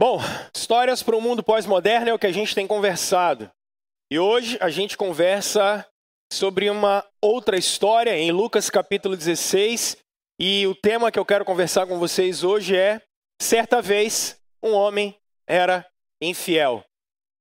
Bom, histórias para o mundo pós-moderno é o que a gente tem conversado. E hoje a gente conversa sobre uma outra história em Lucas capítulo 16. E o tema que eu quero conversar com vocês hoje é: certa vez um homem era infiel.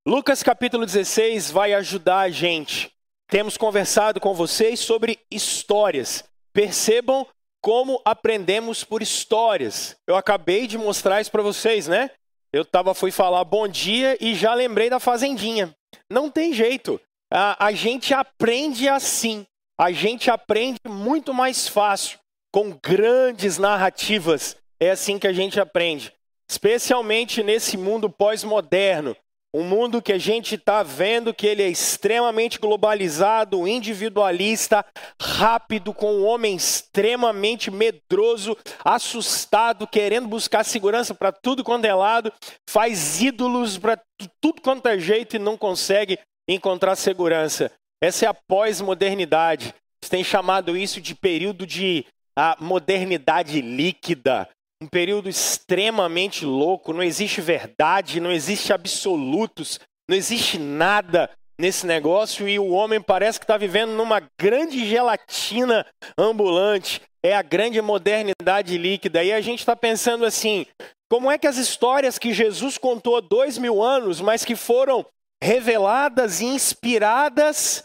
Lucas capítulo 16 vai ajudar a gente. Temos conversado com vocês sobre histórias. Percebam como aprendemos por histórias. Eu acabei de mostrar isso para vocês, né? Eu tava, fui falar bom dia e já lembrei da fazendinha. Não tem jeito. A, a gente aprende assim. A gente aprende muito mais fácil, com grandes narrativas. É assim que a gente aprende. Especialmente nesse mundo pós-moderno, um mundo que a gente está vendo que ele é extremamente globalizado, individualista, rápido, com um homem extremamente medroso, assustado, querendo buscar segurança para tudo quanto é lado, faz ídolos para tudo quanto é jeito e não consegue encontrar segurança. Essa é a pós-modernidade. Eles têm chamado isso de período de a modernidade líquida um período extremamente louco, não existe verdade, não existe absolutos, não existe nada nesse negócio e o homem parece que está vivendo numa grande gelatina ambulante. É a grande modernidade líquida. E a gente está pensando assim: como é que as histórias que Jesus contou há dois mil anos, mas que foram reveladas e inspiradas,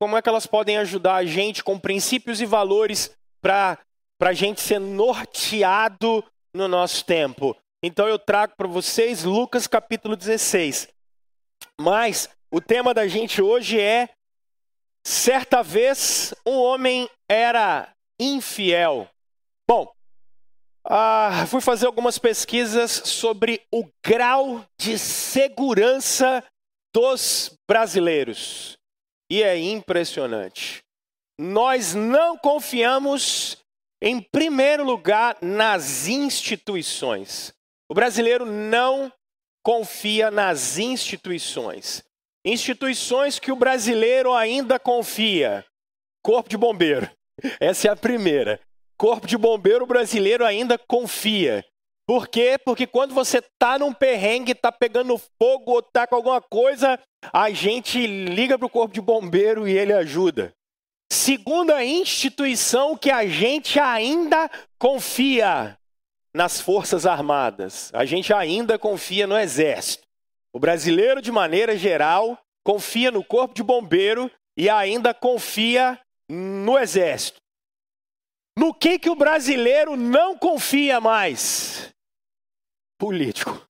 como é que elas podem ajudar a gente com princípios e valores para a gente ser norteado no nosso tempo. Então eu trago para vocês Lucas capítulo 16. Mas o tema da gente hoje é: certa vez um homem era infiel. Bom, ah, fui fazer algumas pesquisas sobre o grau de segurança dos brasileiros. E é impressionante. Nós não confiamos em primeiro lugar, nas instituições. O brasileiro não confia nas instituições. Instituições que o brasileiro ainda confia. Corpo de bombeiro. Essa é a primeira. Corpo de bombeiro brasileiro ainda confia. Por quê? Porque quando você tá num perrengue, tá pegando fogo ou tá com alguma coisa, a gente liga pro corpo de bombeiro e ele ajuda. Segunda instituição que a gente ainda confia nas Forças Armadas. A gente ainda confia no Exército. O brasileiro, de maneira geral, confia no Corpo de Bombeiro e ainda confia no Exército. No que, que o brasileiro não confia mais? Político.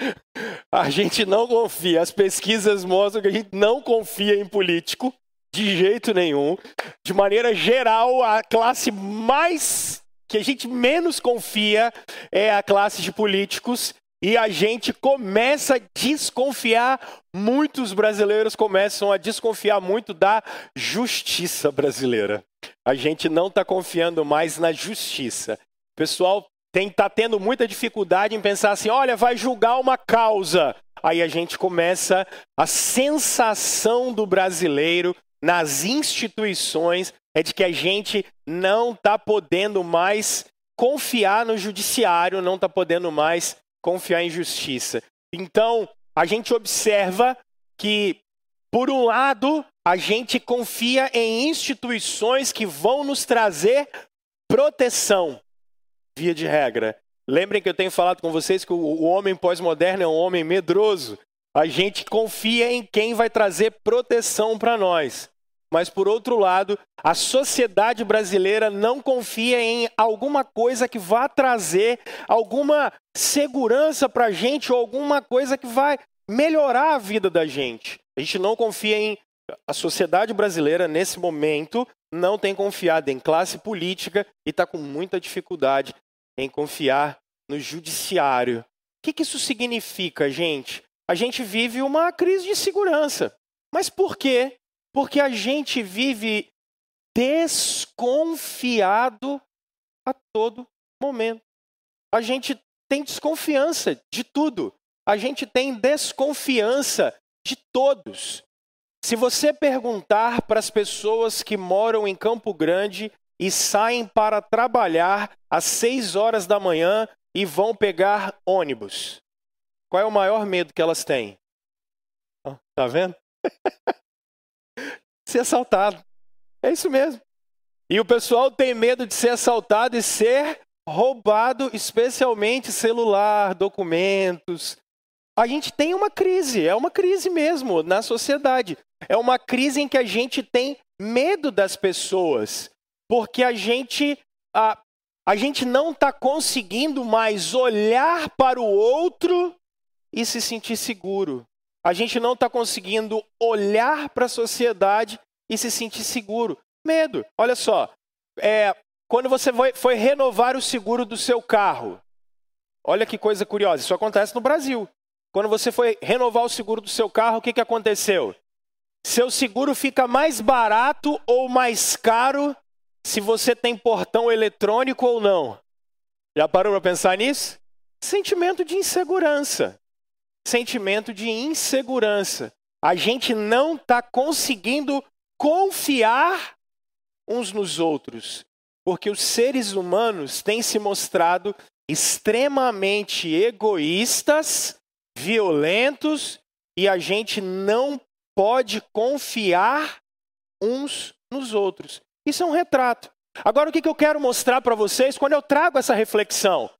A gente não confia. As pesquisas mostram que a gente não confia em político. De jeito nenhum. De maneira geral, a classe mais que a gente menos confia é a classe de políticos e a gente começa a desconfiar, muitos brasileiros começam a desconfiar muito da justiça brasileira. A gente não está confiando mais na justiça. O pessoal está tendo muita dificuldade em pensar assim: olha, vai julgar uma causa. Aí a gente começa a sensação do brasileiro nas instituições é de que a gente não está podendo mais confiar no judiciário, não está podendo mais confiar em justiça. Então, a gente observa que, por um lado, a gente confia em instituições que vão nos trazer proteção, via de regra. Lembrem que eu tenho falado com vocês que o homem pós-moderno é um homem medroso. A gente confia em quem vai trazer proteção para nós. Mas, por outro lado, a sociedade brasileira não confia em alguma coisa que vá trazer alguma segurança para a gente ou alguma coisa que vai melhorar a vida da gente. A gente não confia em. A sociedade brasileira, nesse momento, não tem confiado em classe política e está com muita dificuldade em confiar no judiciário. O que, que isso significa, gente? A gente vive uma crise de segurança. Mas por quê? Porque a gente vive desconfiado a todo momento. A gente tem desconfiança de tudo. A gente tem desconfiança de todos. Se você perguntar para as pessoas que moram em Campo Grande e saem para trabalhar às seis horas da manhã e vão pegar ônibus, qual é o maior medo que elas têm? Tá vendo? ser assaltado. É isso mesmo. E o pessoal tem medo de ser assaltado e ser roubado, especialmente celular, documentos. A gente tem uma crise, é uma crise mesmo na sociedade. É uma crise em que a gente tem medo das pessoas, porque a gente a, a gente não está conseguindo mais olhar para o outro e se sentir seguro. A gente não está conseguindo olhar para a sociedade e se sentir seguro. Medo. Olha só, é, quando você foi, foi renovar o seguro do seu carro, olha que coisa curiosa, isso acontece no Brasil. Quando você foi renovar o seguro do seu carro, o que, que aconteceu? Seu seguro fica mais barato ou mais caro se você tem portão eletrônico ou não. Já parou para pensar nisso? Sentimento de insegurança. Sentimento de insegurança. A gente não está conseguindo confiar uns nos outros, porque os seres humanos têm se mostrado extremamente egoístas, violentos e a gente não pode confiar uns nos outros. Isso é um retrato. Agora, o que eu quero mostrar para vocês quando eu trago essa reflexão?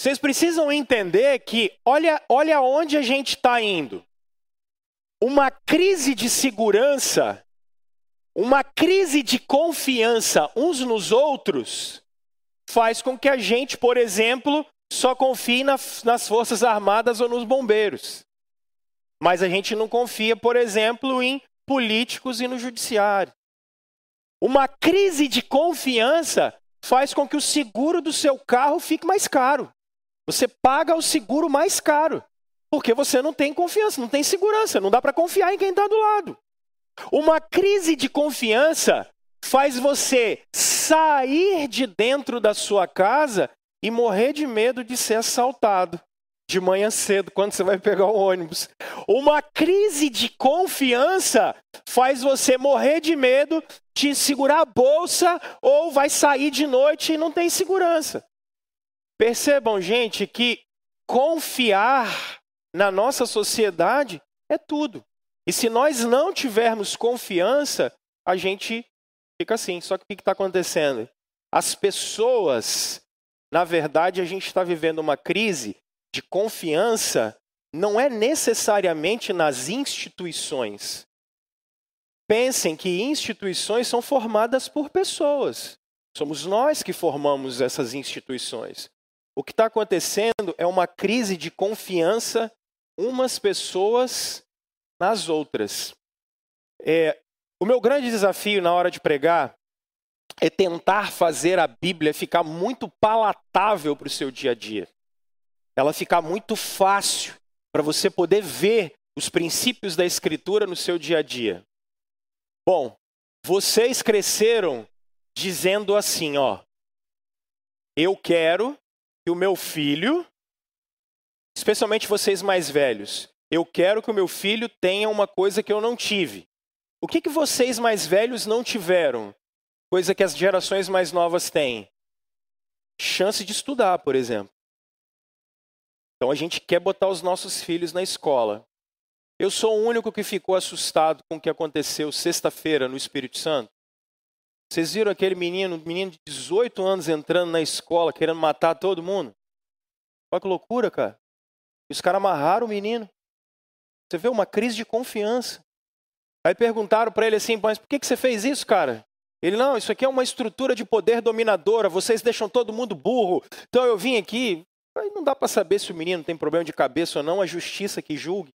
Vocês precisam entender que, olha, olha onde a gente está indo. Uma crise de segurança, uma crise de confiança uns nos outros, faz com que a gente, por exemplo, só confie nas, nas Forças Armadas ou nos bombeiros. Mas a gente não confia, por exemplo, em políticos e no judiciário. Uma crise de confiança faz com que o seguro do seu carro fique mais caro. Você paga o seguro mais caro, porque você não tem confiança, não tem segurança, não dá para confiar em quem está do lado. Uma crise de confiança faz você sair de dentro da sua casa e morrer de medo de ser assaltado de manhã cedo, quando você vai pegar o ônibus. Uma crise de confiança faz você morrer de medo de segurar a bolsa ou vai sair de noite e não tem segurança. Percebam, gente, que confiar na nossa sociedade é tudo. E se nós não tivermos confiança, a gente fica assim. Só que o que está acontecendo? As pessoas, na verdade, a gente está vivendo uma crise de confiança não é necessariamente nas instituições. Pensem que instituições são formadas por pessoas. Somos nós que formamos essas instituições. O que está acontecendo é uma crise de confiança umas pessoas nas outras. É, o meu grande desafio na hora de pregar é tentar fazer a Bíblia ficar muito palatável para o seu dia a dia ela ficar muito fácil para você poder ver os princípios da Escritura no seu dia a dia. Bom, vocês cresceram dizendo assim, ó, eu quero que o meu filho, especialmente vocês mais velhos, eu quero que o meu filho tenha uma coisa que eu não tive. O que, que vocês mais velhos não tiveram? Coisa que as gerações mais novas têm. Chance de estudar, por exemplo. Então a gente quer botar os nossos filhos na escola. Eu sou o único que ficou assustado com o que aconteceu sexta-feira no Espírito Santo. Vocês viram aquele menino, menino de 18 anos entrando na escola querendo matar todo mundo? Olha que loucura, cara. Os caras amarraram o menino. Você vê uma crise de confiança. Aí perguntaram para ele assim, mas por que, que você fez isso, cara? Ele, não, isso aqui é uma estrutura de poder dominadora, vocês deixam todo mundo burro. Então eu vim aqui, Aí não dá para saber se o menino tem problema de cabeça ou não, a justiça que julgue.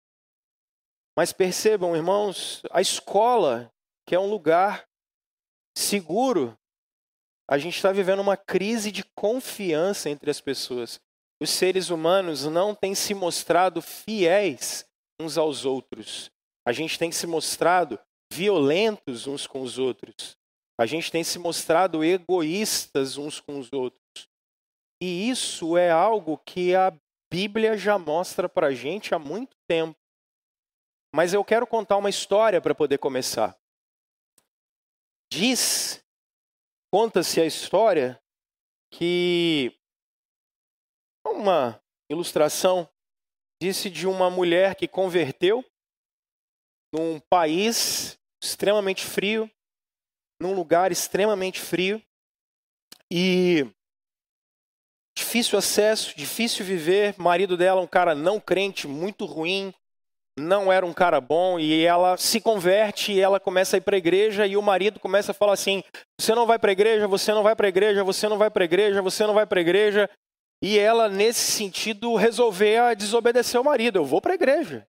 Mas percebam, irmãos, a escola, que é um lugar seguro, a gente está vivendo uma crise de confiança entre as pessoas. Os seres humanos não têm se mostrado fiéis uns aos outros. A gente tem se mostrado violentos uns com os outros. A gente tem se mostrado egoístas uns com os outros. E isso é algo que a Bíblia já mostra para a gente há muito tempo. Mas eu quero contar uma história para poder começar. Diz, conta-se a história que uma ilustração disse de uma mulher que converteu num país extremamente frio, num lugar extremamente frio e difícil acesso, difícil viver. O marido dela, um cara não crente, muito ruim, não era um cara bom e ela se converte e ela começa a ir para a igreja e o marido começa a falar assim: "Você não vai para a igreja, você não vai para a igreja, você não vai para a igreja, você não vai para a igreja". E ela nesse sentido resolveu desobedecer o marido: "Eu vou para a igreja".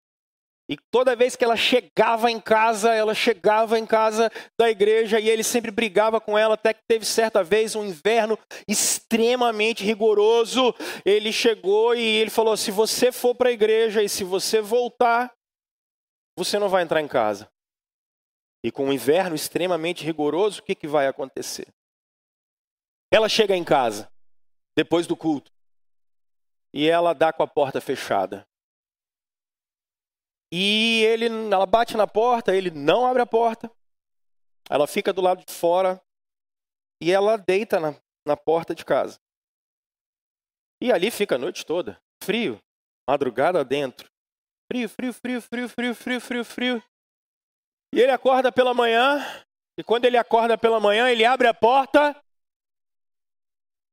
E toda vez que ela chegava em casa, ela chegava em casa da igreja e ele sempre brigava com ela, até que teve certa vez um inverno extremamente rigoroso. Ele chegou e ele falou: se você for para a igreja e se você voltar, você não vai entrar em casa. E com um inverno extremamente rigoroso, o que, que vai acontecer? Ela chega em casa, depois do culto, e ela dá com a porta fechada. E ele, ela bate na porta, ele não abre a porta. Ela fica do lado de fora e ela deita na, na porta de casa. E ali fica a noite toda, frio, madrugada dentro. Frio, frio, frio, frio, frio, frio, frio, frio. E ele acorda pela manhã, e quando ele acorda pela manhã, ele abre a porta.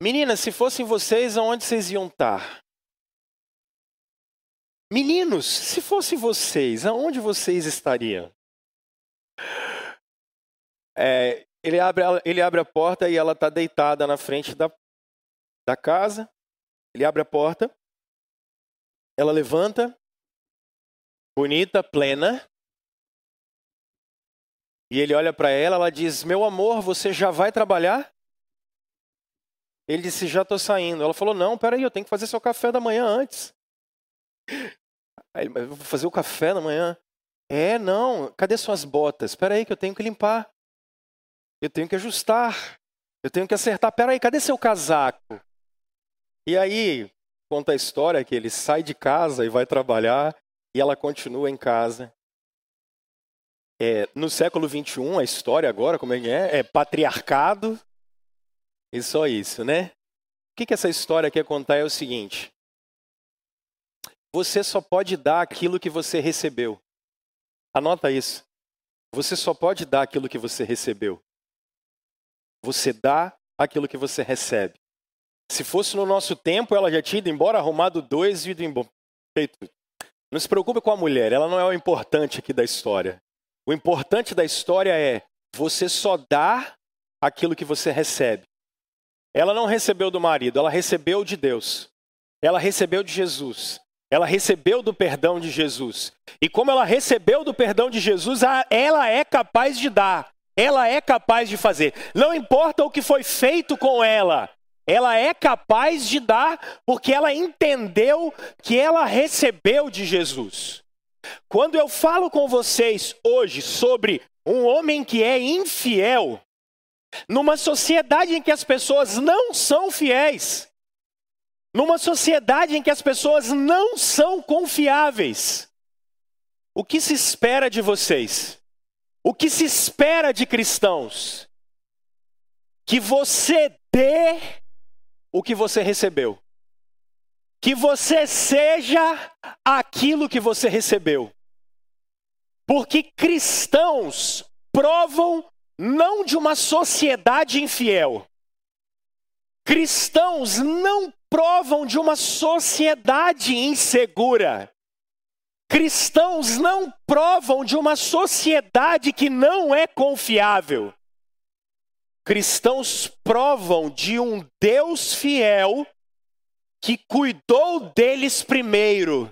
Meninas, se fossem vocês, aonde vocês iam estar? Meninos, se fosse vocês, aonde vocês estariam? É, ele, abre, ele abre a porta e ela está deitada na frente da, da casa. Ele abre a porta, ela levanta, bonita, plena. E ele olha para ela, ela diz: Meu amor, você já vai trabalhar? Ele disse: Já estou saindo. Ela falou: Não, peraí, eu tenho que fazer seu café da manhã antes. Aí, vou fazer o café da manhã. É, não, cadê suas botas? Espera aí que eu tenho que limpar. Eu tenho que ajustar. Eu tenho que acertar. Espera aí, cadê seu casaco? E aí, conta a história que ele sai de casa e vai trabalhar e ela continua em casa. É, no século 21, a história agora, como é que é? É patriarcado e só isso, né? O que, que essa história quer contar é o seguinte: você só pode dar aquilo que você recebeu. Anota isso. Você só pode dar aquilo que você recebeu. Você dá aquilo que você recebe. Se fosse no nosso tempo, ela já tinha ido embora, arrumado dois e ido embora. Não se preocupe com a mulher, ela não é o importante aqui da história. O importante da história é você só dá aquilo que você recebe. Ela não recebeu do marido, ela recebeu de Deus. Ela recebeu de Jesus. Ela recebeu do perdão de Jesus. E como ela recebeu do perdão de Jesus, ela é capaz de dar. Ela é capaz de fazer. Não importa o que foi feito com ela, ela é capaz de dar porque ela entendeu que ela recebeu de Jesus. Quando eu falo com vocês hoje sobre um homem que é infiel, numa sociedade em que as pessoas não são fiéis, numa sociedade em que as pessoas não são confiáveis, o que se espera de vocês? O que se espera de cristãos? Que você dê o que você recebeu. Que você seja aquilo que você recebeu. Porque cristãos provam não de uma sociedade infiel. Cristãos não provam de uma sociedade insegura. Cristãos não provam de uma sociedade que não é confiável. Cristãos provam de um Deus fiel que cuidou deles primeiro,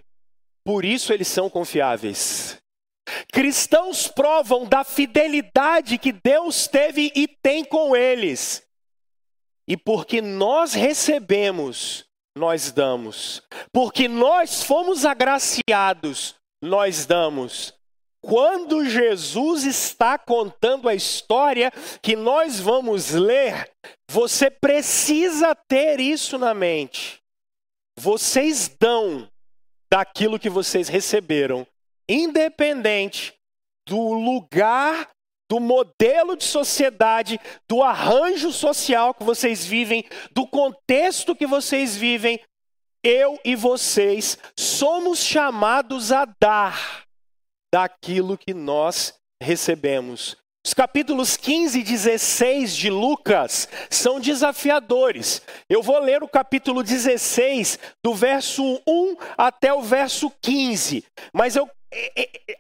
por isso eles são confiáveis. Cristãos provam da fidelidade que Deus teve e tem com eles, e porque nós recebemos, nós damos. Porque nós fomos agraciados, nós damos. Quando Jesus está contando a história que nós vamos ler, você precisa ter isso na mente. Vocês dão daquilo que vocês receberam, independente do lugar do modelo de sociedade, do arranjo social que vocês vivem, do contexto que vocês vivem, eu e vocês somos chamados a dar daquilo que nós recebemos. Os capítulos 15 e 16 de Lucas são desafiadores. Eu vou ler o capítulo 16, do verso 1 até o verso 15. Mas eu. É, é, é,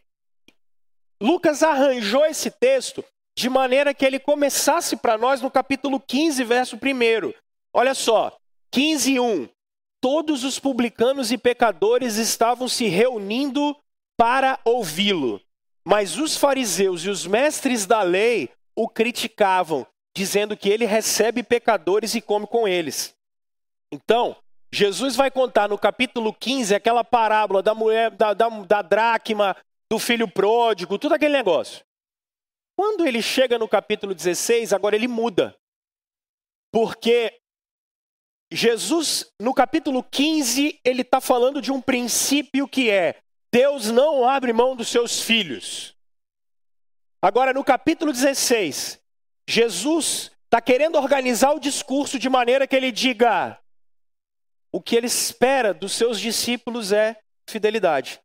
Lucas arranjou esse texto de maneira que ele começasse para nós no capítulo 15, verso 1. Olha só, 15, 1. Todos os publicanos e pecadores estavam se reunindo para ouvi-lo. Mas os fariseus e os mestres da lei o criticavam, dizendo que ele recebe pecadores e come com eles. Então, Jesus vai contar no capítulo 15 aquela parábola da mulher, da, da, da dracma, do filho pródigo, tudo aquele negócio. Quando ele chega no capítulo 16, agora ele muda. Porque Jesus, no capítulo 15, ele está falando de um princípio que é: Deus não abre mão dos seus filhos. Agora, no capítulo 16, Jesus está querendo organizar o discurso de maneira que ele diga: o que ele espera dos seus discípulos é fidelidade.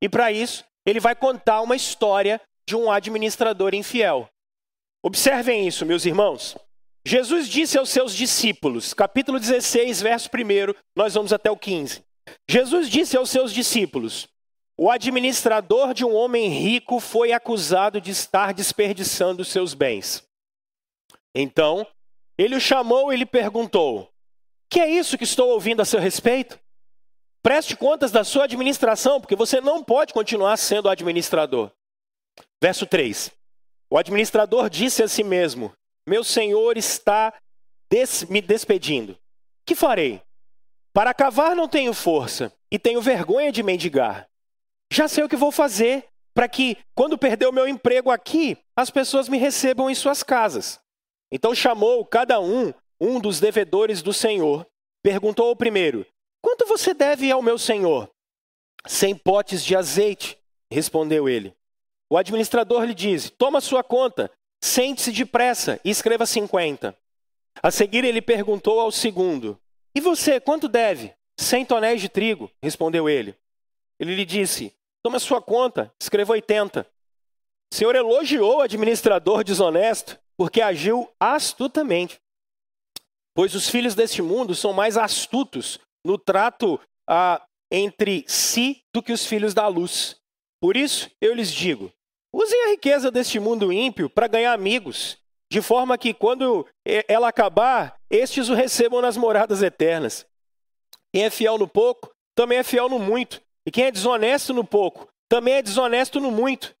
E para isso, ele vai contar uma história de um administrador infiel. Observem isso, meus irmãos. Jesus disse aos seus discípulos, capítulo 16, verso 1, nós vamos até o 15. Jesus disse aos seus discípulos: O administrador de um homem rico foi acusado de estar desperdiçando seus bens. Então, ele o chamou e lhe perguntou: Que é isso que estou ouvindo a seu respeito? Preste contas da sua administração, porque você não pode continuar sendo administrador. Verso 3. O administrador disse a si mesmo: Meu senhor está des me despedindo. Que farei? Para cavar não tenho força e tenho vergonha de mendigar. Já sei o que vou fazer para que, quando perder o meu emprego aqui, as pessoas me recebam em suas casas. Então chamou cada um um dos devedores do senhor. Perguntou ao primeiro: Quanto você deve ao meu senhor? Cem potes de azeite, respondeu ele. O administrador lhe disse: Toma sua conta, sente-se depressa e escreva cinquenta. A seguir ele perguntou ao segundo: e você, quanto deve? Cem tonéis de trigo, respondeu ele. Ele lhe disse: Toma sua conta, escreva oitenta. O senhor elogiou o administrador desonesto porque agiu astutamente. Pois os filhos deste mundo são mais astutos no trato ah, entre si do que os filhos da luz. Por isso, eu lhes digo: usem a riqueza deste mundo ímpio para ganhar amigos de forma que quando ela acabar, estes o recebam nas moradas eternas. Quem é fiel no pouco, também é fiel no muito. E quem é desonesto no pouco, também é desonesto no muito.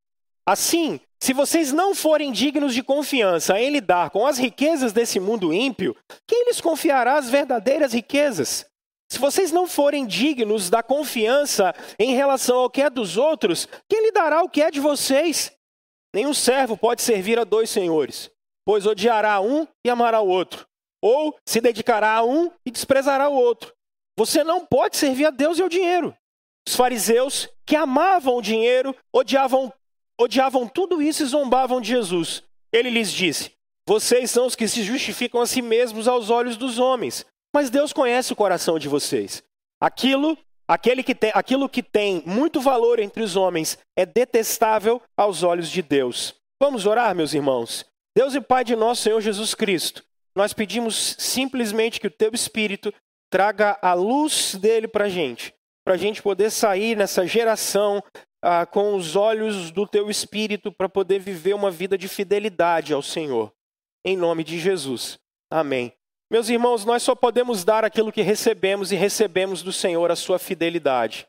Assim, se vocês não forem dignos de confiança em lidar com as riquezas desse mundo ímpio, quem lhes confiará as verdadeiras riquezas? Se vocês não forem dignos da confiança em relação ao que é dos outros, quem lhe dará o que é de vocês? Nenhum servo pode servir a dois senhores, pois odiará um e amará o outro, ou se dedicará a um e desprezará o outro. Você não pode servir a Deus e ao dinheiro. Os fariseus, que amavam o dinheiro, odiavam, odiavam tudo isso e zombavam de Jesus. Ele lhes disse: Vocês são os que se justificam a si mesmos aos olhos dos homens, mas Deus conhece o coração de vocês. Aquilo, aquele que tem, aquilo que tem muito valor entre os homens é detestável aos olhos de Deus. Vamos orar, meus irmãos? Deus e Pai de nosso Senhor Jesus Cristo, nós pedimos simplesmente que o Teu Espírito traga a luz dele para a gente, para a gente poder sair nessa geração ah, com os olhos do Teu Espírito, para poder viver uma vida de fidelidade ao Senhor. Em nome de Jesus. Amém. Meus irmãos, nós só podemos dar aquilo que recebemos e recebemos do Senhor a sua fidelidade.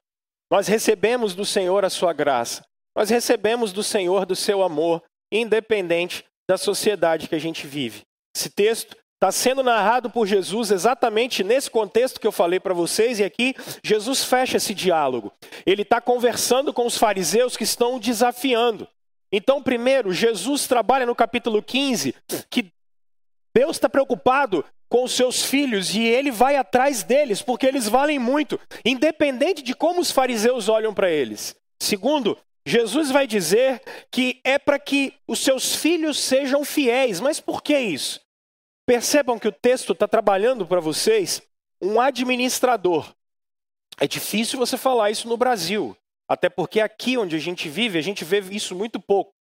Nós recebemos do Senhor a sua graça. Nós recebemos do Senhor do seu amor, independente da sociedade que a gente vive. Esse texto está sendo narrado por Jesus exatamente nesse contexto que eu falei para vocês, e aqui Jesus fecha esse diálogo. Ele está conversando com os fariseus que estão desafiando. Então, primeiro, Jesus trabalha no capítulo 15 que Deus está preocupado com os seus filhos e ele vai atrás deles, porque eles valem muito, independente de como os fariseus olham para eles. Segundo, Jesus vai dizer que é para que os seus filhos sejam fiéis. Mas por que isso? Percebam que o texto está trabalhando para vocês um administrador. É difícil você falar isso no Brasil, até porque aqui onde a gente vive, a gente vê isso muito pouco.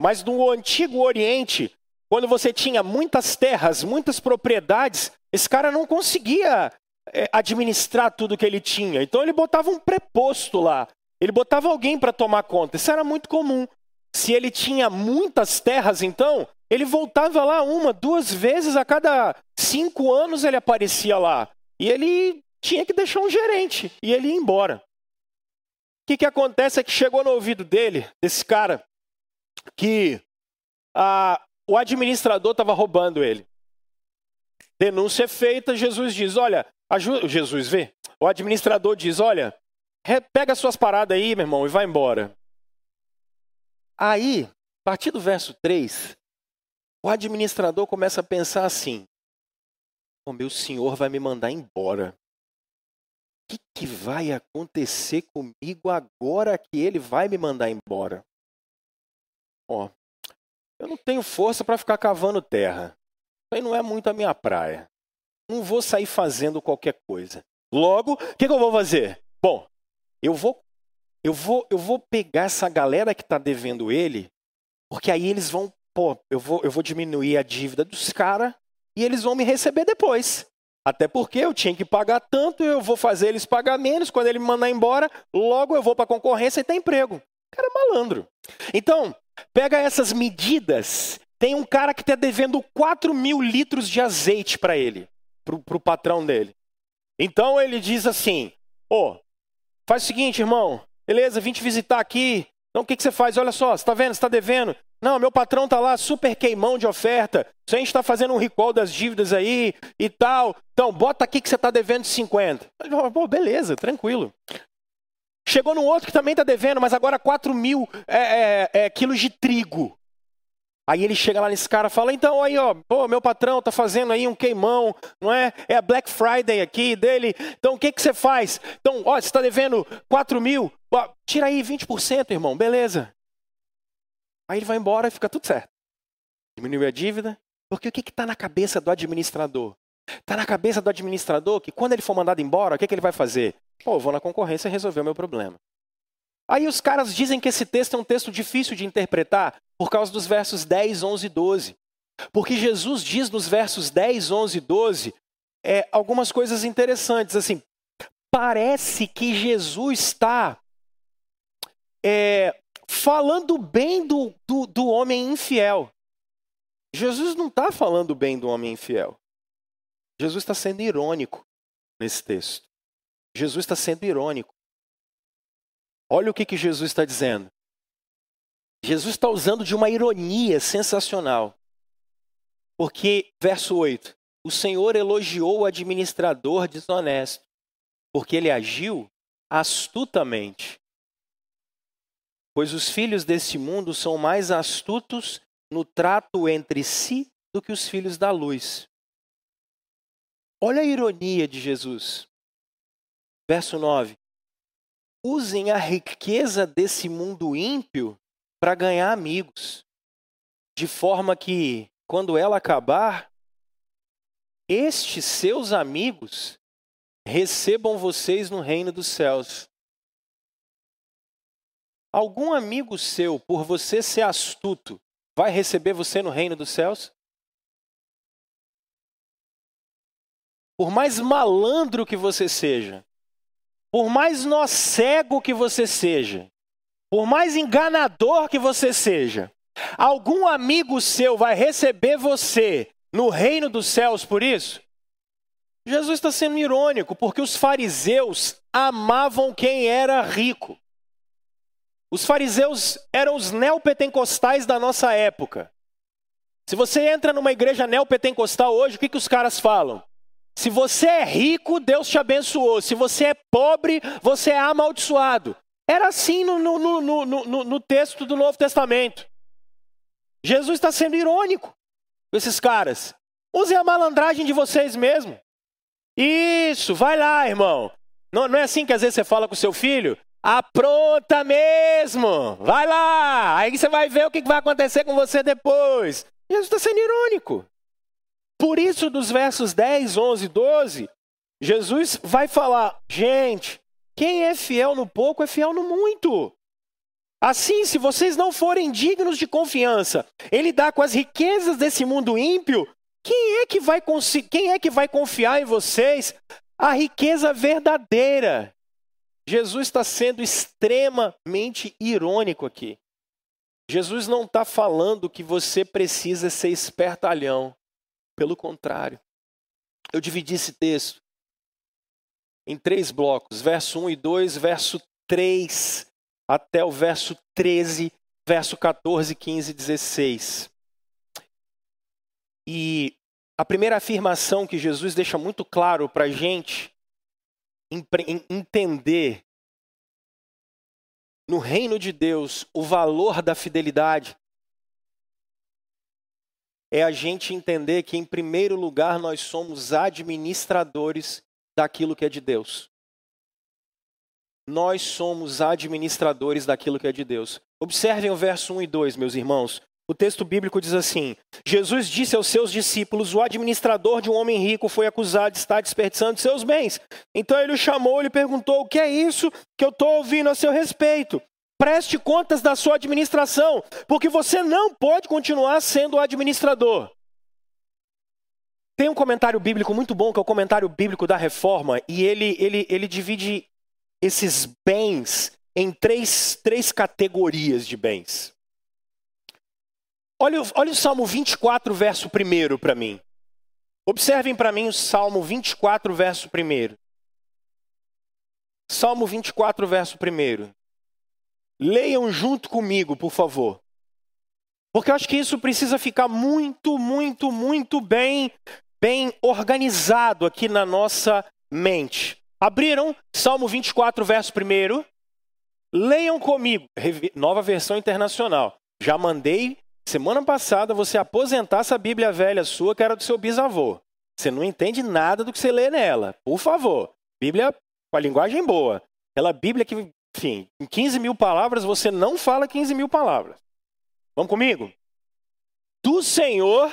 Mas no Antigo Oriente, quando você tinha muitas terras, muitas propriedades, esse cara não conseguia é, administrar tudo que ele tinha. Então ele botava um preposto lá. Ele botava alguém para tomar conta. Isso era muito comum. Se ele tinha muitas terras, então, ele voltava lá uma, duas vezes a cada cinco anos ele aparecia lá. E ele tinha que deixar um gerente e ele ia embora. O que, que acontece é que chegou no ouvido dele, desse cara, que a, o administrador estava roubando ele. Denúncia é feita, Jesus diz: Olha. Jesus vê. O administrador diz: Olha, pega suas paradas aí, meu irmão, e vai embora. Aí, a partir do verso 3, o administrador começa a pensar assim: O meu senhor vai me mandar embora. O que, que vai acontecer comigo agora que ele vai me mandar embora? Ó, eu não tenho força para ficar cavando terra. Isso aí não é muito a minha praia. Não vou sair fazendo qualquer coisa. Logo, o que, que eu vou fazer? Bom, eu vou, eu vou, eu vou pegar essa galera que está devendo ele, porque aí eles vão, pô, eu vou, eu vou diminuir a dívida dos caras e eles vão me receber depois. Até porque eu tinha que pagar tanto, eu vou fazer eles pagar menos. Quando ele me mandar embora, logo eu vou para a concorrência e tem emprego. Cara é malandro. Então, pega essas medidas tem um cara que está devendo 4 mil litros de azeite para ele, para o patrão dele. Então ele diz assim: Ô, oh, faz o seguinte, irmão, beleza, vim te visitar aqui. Então o que, que você faz? Olha só, você está vendo, você está devendo. Não, meu patrão está lá, super queimão de oferta. A gente está fazendo um recall das dívidas aí e tal. Então, bota aqui que você está devendo 50. Pô, beleza, tranquilo. Chegou num outro que também está devendo, mas agora 4 mil é, é, é, quilos de trigo. Aí ele chega lá nesse cara e fala: então, aí, ó, pô, meu patrão tá fazendo aí um queimão, não é? É a Black Friday aqui dele. Então, o que, que você faz? Então, ó, você está devendo 4 mil, ó, tira aí 20%, irmão, beleza. Aí ele vai embora e fica tudo certo. Diminuiu a dívida. Porque o que está na cabeça do administrador? Está na cabeça do administrador que quando ele for mandado embora, o que, que ele vai fazer? Pô, vou na concorrência resolver o meu problema. Aí os caras dizem que esse texto é um texto difícil de interpretar por causa dos versos 10, 11 e 12. Porque Jesus diz nos versos 10, 11 e 12 é, algumas coisas interessantes. Assim, parece que Jesus está é, falando bem do, do, do homem infiel. Jesus não está falando bem do homem infiel. Jesus está sendo irônico nesse texto. Jesus está sendo irônico. Olha o que, que Jesus está dizendo. Jesus está usando de uma ironia sensacional. Porque, verso 8: O Senhor elogiou o administrador desonesto, porque ele agiu astutamente. Pois os filhos deste mundo são mais astutos no trato entre si do que os filhos da luz. Olha a ironia de Jesus. Verso 9: usem a riqueza desse mundo ímpio para ganhar amigos, de forma que, quando ela acabar, estes seus amigos recebam vocês no reino dos céus. Algum amigo seu, por você ser astuto, vai receber você no reino dos céus? Por mais malandro que você seja, por mais nó cego que você seja, por mais enganador que você seja, algum amigo seu vai receber você no reino dos céus por isso? Jesus está sendo irônico, porque os fariseus amavam quem era rico. Os fariseus eram os neopentecostais da nossa época. Se você entra numa igreja neopentecostal hoje, o que, que os caras falam? Se você é rico, Deus te abençoou. Se você é pobre, você é amaldiçoado. Era assim no, no, no, no, texto do Novo Testamento. Jesus está sendo irônico com esses caras. Usem a malandragem de vocês mesmo. Isso, vai lá, irmão. Não, não é assim que às vezes você fala com seu filho? Apronta mesmo, vai lá. Aí você vai ver o que vai acontecer com você depois. Jesus está sendo irônico. Por isso, dos versos 10, 11 e 12, Jesus vai falar: gente, quem é fiel no pouco é fiel no muito. Assim, se vocês não forem dignos de confiança em lidar com as riquezas desse mundo ímpio, quem é que vai, quem é que vai confiar em vocês a riqueza verdadeira? Jesus está sendo extremamente irônico aqui. Jesus não está falando que você precisa ser espertalhão. Pelo contrário. Eu dividi esse texto em três blocos: verso 1 e 2, verso 3 até o verso 13, verso 14, 15 e 16. E a primeira afirmação que Jesus deixa muito claro para a gente entender no reino de Deus o valor da fidelidade é a gente entender que, em primeiro lugar, nós somos administradores daquilo que é de Deus. Nós somos administradores daquilo que é de Deus. Observem o verso 1 e 2, meus irmãos. O texto bíblico diz assim: Jesus disse aos seus discípulos: O administrador de um homem rico foi acusado de estar desperdiçando seus bens. Então ele o chamou e lhe perguntou: O que é isso que eu estou ouvindo a seu respeito? Preste contas da sua administração, porque você não pode continuar sendo o administrador. Tem um comentário bíblico muito bom, que é o comentário bíblico da reforma, e ele, ele, ele divide esses bens em três, três categorias de bens. Olha, olha o Salmo 24, verso 1 para mim. Observem para mim o Salmo 24, verso 1. Salmo 24, verso 1. Leiam junto comigo, por favor. Porque eu acho que isso precisa ficar muito, muito, muito bem, bem organizado aqui na nossa mente. Abriram Salmo 24, verso 1. Leiam comigo, nova versão internacional. Já mandei Semana passada você aposentasse a Bíblia velha sua, que era do seu bisavô. Você não entende nada do que você lê nela. Por favor. Bíblia com a linguagem boa. Aquela Bíblia que, enfim, em 15 mil palavras você não fala 15 mil palavras. Vamos comigo? Do Senhor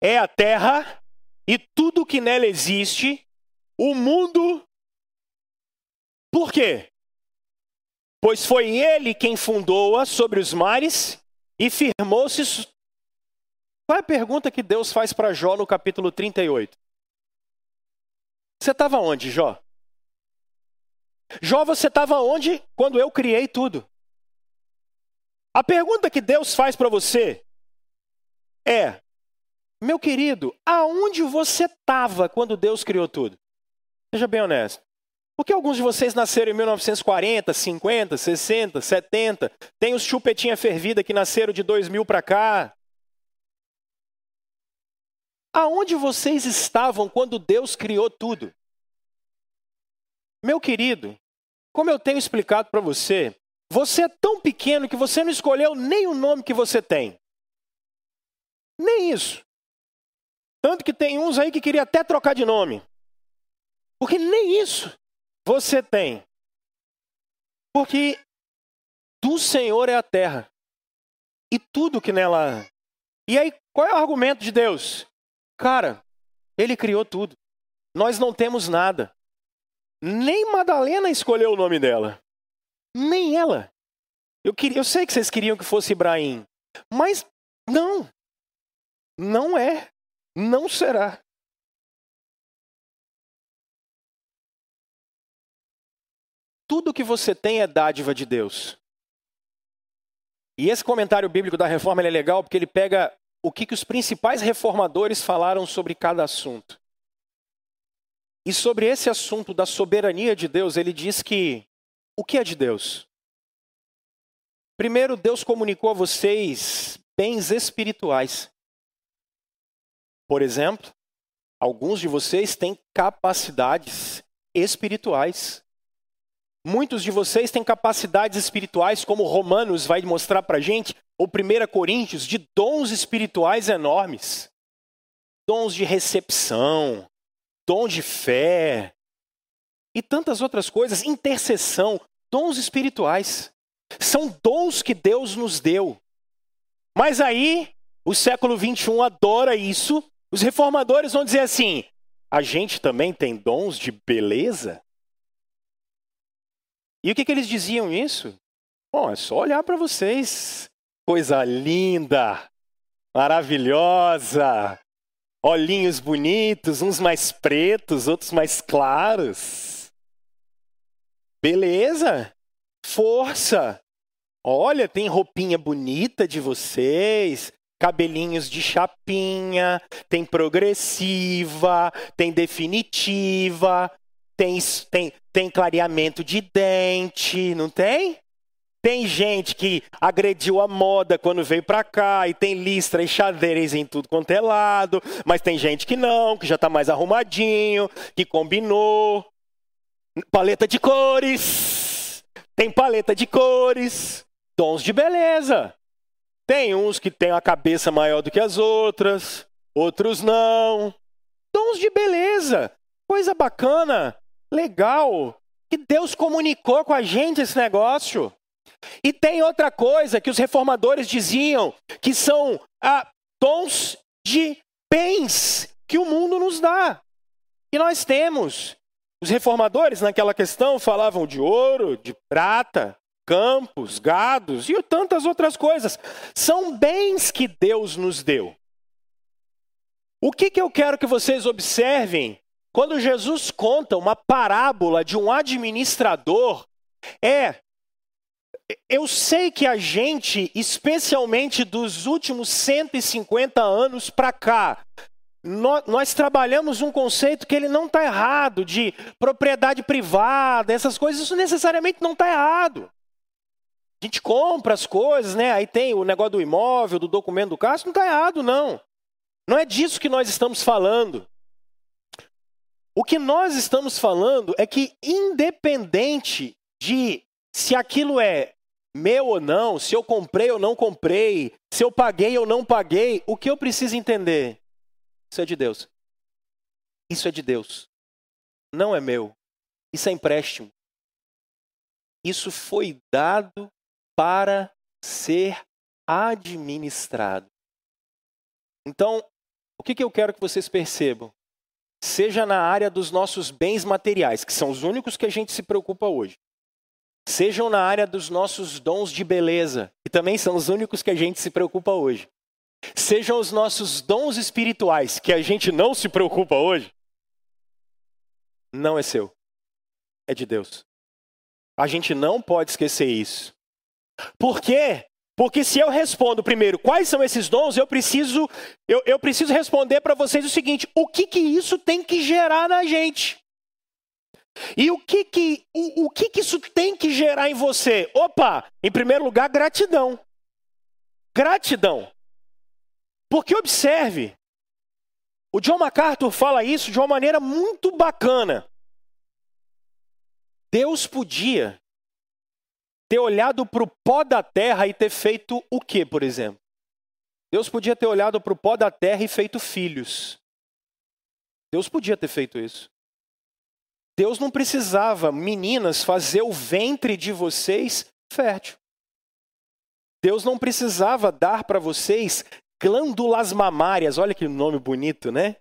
é a terra e tudo que nela existe, o mundo. Por quê? Pois foi ele quem fundou-a sobre os mares e firmou-se. Qual é a pergunta que Deus faz para Jó no capítulo 38? Você estava onde, Jó? Jó, você estava onde quando eu criei tudo? A pergunta que Deus faz para você é: meu querido, aonde você estava quando Deus criou tudo? Seja bem honesto. Porque alguns de vocês nasceram em 1940, 50, 60, 70. Tem os chupetinha fervida que nasceram de 2000 para cá. Aonde vocês estavam quando Deus criou tudo? Meu querido, como eu tenho explicado para você, você é tão pequeno que você não escolheu nem o nome que você tem. Nem isso. Tanto que tem uns aí que queria até trocar de nome. Porque nem isso você tem. Porque do Senhor é a terra e tudo que nela. E aí, qual é o argumento de Deus? Cara, ele criou tudo. Nós não temos nada. Nem Madalena escolheu o nome dela. Nem ela. Eu, queria, eu sei que vocês queriam que fosse Ibrahim. Mas não. Não é. Não será. tudo que você tem é dádiva de Deus. E esse comentário bíblico da reforma é legal porque ele pega o que, que os principais reformadores falaram sobre cada assunto. E sobre esse assunto da soberania de Deus, ele diz que o que é de Deus? Primeiro, Deus comunicou a vocês bens espirituais. Por exemplo, alguns de vocês têm capacidades espirituais. Muitos de vocês têm capacidades espirituais, como Romanos vai mostrar para a gente, ou 1 Coríntios, de dons espirituais enormes. Dons de recepção, dom de fé e tantas outras coisas, intercessão, dons espirituais. São dons que Deus nos deu. Mas aí, o século 21 adora isso. Os reformadores vão dizer assim: a gente também tem dons de beleza? E o que, que eles diziam isso? Bom, é só olhar para vocês. Coisa linda, maravilhosa, olhinhos bonitos, uns mais pretos, outros mais claros. Beleza, força. Olha, tem roupinha bonita de vocês, cabelinhos de chapinha, tem progressiva, tem definitiva, tem, tem, tem clareamento de dente, não tem? Tem gente que agrediu a moda quando veio para cá e tem listra e xadrez em tudo quanto é lado, mas tem gente que não, que já está mais arrumadinho, que combinou. Paleta de cores. Tem paleta de cores. Tons de beleza. Tem uns que têm a cabeça maior do que as outras, outros não. Tons de beleza. Coisa bacana, legal. Que Deus comunicou com a gente esse negócio. E tem outra coisa que os reformadores diziam, que são ah, tons de bens que o mundo nos dá. E nós temos. Os reformadores, naquela questão, falavam de ouro, de prata, campos, gados e tantas outras coisas. São bens que Deus nos deu. O que, que eu quero que vocês observem quando Jesus conta uma parábola de um administrador é eu sei que a gente, especialmente dos últimos 150 anos para cá, nós, nós, trabalhamos um conceito que ele não está errado, de propriedade privada, essas coisas, isso necessariamente não está errado. A gente compra as coisas, né? Aí tem o negócio do imóvel, do documento do isso não está errado, não. Não é disso que nós estamos falando. O que nós estamos falando é que, independente de se aquilo é meu ou não, se eu comprei ou não comprei, se eu paguei ou não paguei, o que eu preciso entender? Isso é de Deus. Isso é de Deus. Não é meu. Isso é empréstimo. Isso foi dado para ser administrado. Então, o que, que eu quero que vocês percebam? Seja na área dos nossos bens materiais, que são os únicos que a gente se preocupa hoje sejam na área dos nossos dons de beleza, que também são os únicos que a gente se preocupa hoje. Sejam os nossos dons espirituais, que a gente não se preocupa hoje. Não é seu, é de Deus. A gente não pode esquecer isso. Por quê? Porque se eu respondo primeiro quais são esses dons, eu preciso eu, eu preciso responder para vocês o seguinte: o que, que isso tem que gerar na gente? E o que que, o, o que que isso tem que gerar em você? Opa, em primeiro lugar, gratidão. Gratidão. Porque observe, o John MacArthur fala isso de uma maneira muito bacana. Deus podia ter olhado para o pó da terra e ter feito o que, por exemplo? Deus podia ter olhado para o pó da terra e feito filhos. Deus podia ter feito isso. Deus não precisava, meninas, fazer o ventre de vocês fértil. Deus não precisava dar para vocês glândulas mamárias, olha que nome bonito, né?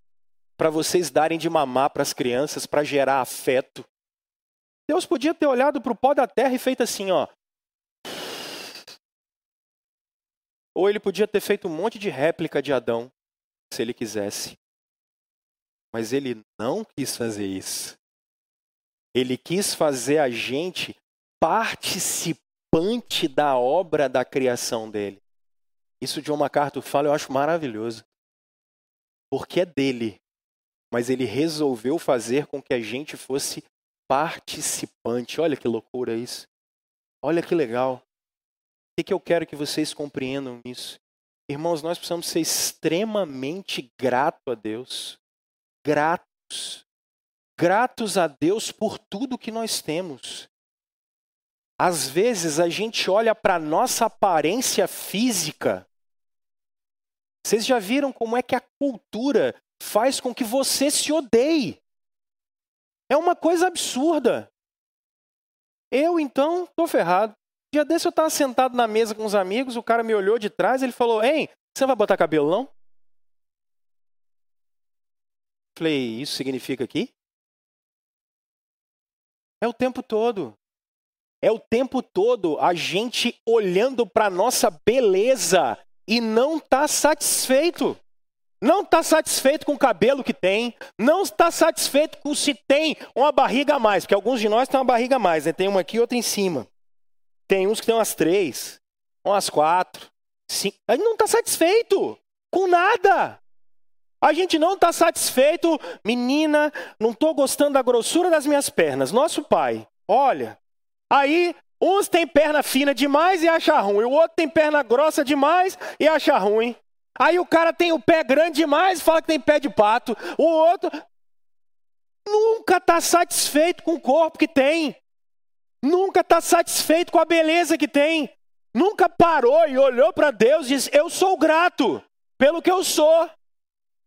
Para vocês darem de mamar para as crianças, para gerar afeto. Deus podia ter olhado para o pó da terra e feito assim, ó. Ou ele podia ter feito um monte de réplica de Adão, se ele quisesse. Mas ele não quis fazer isso. Ele quis fazer a gente participante da obra da criação dele. Isso John MacArthur fala, eu acho maravilhoso. Porque é dele, mas ele resolveu fazer com que a gente fosse participante. Olha que loucura isso. Olha que legal. O que eu quero que vocês compreendam isso? Irmãos, nós precisamos ser extremamente gratos a Deus. Gratos gratos a Deus por tudo que nós temos. Às vezes a gente olha para nossa aparência física. Vocês já viram como é que a cultura faz com que você se odeie? É uma coisa absurda. Eu, então, estou ferrado. Dia desse eu estava sentado na mesa com os amigos, o cara me olhou de trás, ele falou: Ei, você vai botar cabelo não? Falei, isso significa aqui? É o tempo todo. É o tempo todo a gente olhando para nossa beleza e não está satisfeito. Não está satisfeito com o cabelo que tem, não está satisfeito com se tem uma barriga a mais, porque alguns de nós têm uma barriga a mais, né? tem uma aqui e outra em cima. Tem uns que tem umas três, umas quatro, cinco. A gente não está satisfeito com nada. A gente não está satisfeito, menina, não estou gostando da grossura das minhas pernas. Nosso pai, olha, aí uns têm perna fina demais e acha ruim, o outro tem perna grossa demais e acha ruim. Aí o cara tem o pé grande demais e fala que tem pé de pato. O outro nunca está satisfeito com o corpo que tem. Nunca está satisfeito com a beleza que tem. Nunca parou e olhou para Deus e disse: Eu sou grato pelo que eu sou.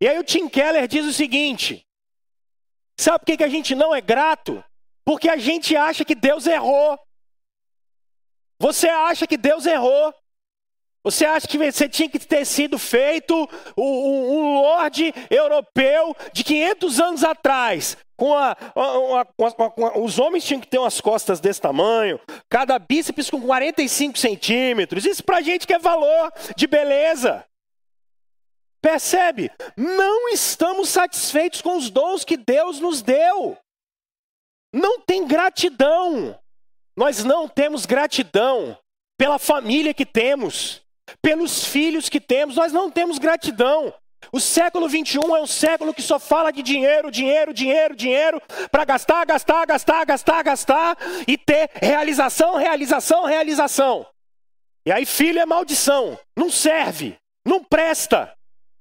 E aí o Tim Keller diz o seguinte: sabe por que a gente não é grato? Porque a gente acha que Deus errou. Você acha que Deus errou. Você acha que você tinha que ter sido feito um, um lorde europeu de 500 anos atrás, com a, os homens tinham que ter umas costas desse tamanho, cada bíceps com 45 centímetros. Isso pra gente que é valor de beleza. Percebe? Não estamos satisfeitos com os dons que Deus nos deu. Não tem gratidão. Nós não temos gratidão pela família que temos, pelos filhos que temos, nós não temos gratidão. O século 21 é um século que só fala de dinheiro, dinheiro, dinheiro, dinheiro, para gastar, gastar, gastar, gastar, gastar e ter realização, realização, realização. E aí, filho é maldição, não serve, não presta.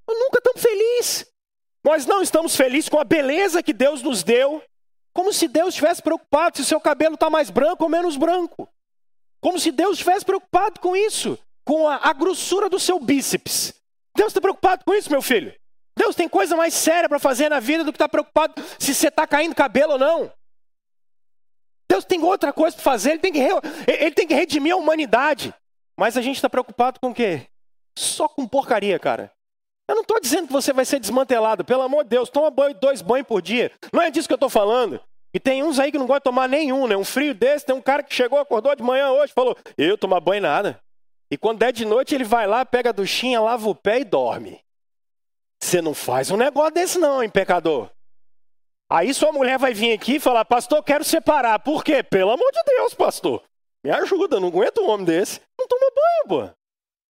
Nós nunca estamos felizes. Nós não estamos felizes com a beleza que Deus nos deu, como se Deus estivesse preocupado se seu cabelo está mais branco ou menos branco. Como se Deus estivesse preocupado com isso, com a, a grossura do seu bíceps. Deus está preocupado com isso, meu filho. Deus tem coisa mais séria para fazer na vida do que estar tá preocupado se você está caindo cabelo ou não. Deus tem outra coisa para fazer, ele tem, que, ele tem que redimir a humanidade. Mas a gente está preocupado com o quê? Só com porcaria, cara. Eu não estou dizendo que você vai ser desmantelado, pelo amor de Deus, toma banho, dois banhos por dia. Não é disso que eu estou falando. E tem uns aí que não gostam de tomar nenhum, né? Um frio desse, tem um cara que chegou, acordou de manhã hoje, falou: Eu tomar banho nada. E quando der de noite, ele vai lá, pega a duchinha, lava o pé e dorme. Você não faz um negócio desse, não, hein, pecador? Aí sua mulher vai vir aqui e falar: Pastor, quero separar. Por quê? Pelo amor de Deus, pastor. Me ajuda, não aguento um homem desse. Não toma banho, pô.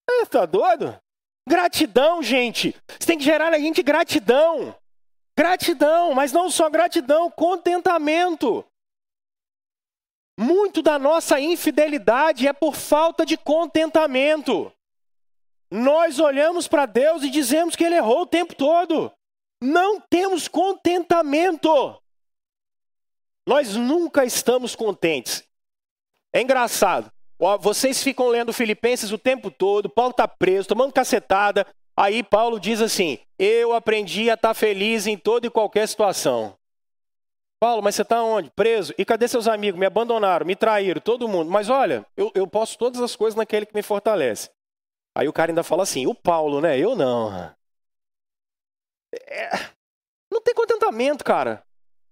É, tá doido? Gratidão, gente. Você tem que gerar na gente gratidão. Gratidão, mas não só gratidão, contentamento. Muito da nossa infidelidade é por falta de contentamento. Nós olhamos para Deus e dizemos que Ele errou o tempo todo. Não temos contentamento. Nós nunca estamos contentes. É engraçado. Vocês ficam lendo Filipenses o tempo todo, Paulo está preso, tomando cacetada. Aí Paulo diz assim: Eu aprendi a estar tá feliz em toda e qualquer situação. Paulo, mas você está onde? Preso. E cadê seus amigos? Me abandonaram, me traíram, todo mundo. Mas olha, eu, eu posso todas as coisas naquele que me fortalece. Aí o cara ainda fala assim: O Paulo, né? Eu não. É... Não tem contentamento, cara.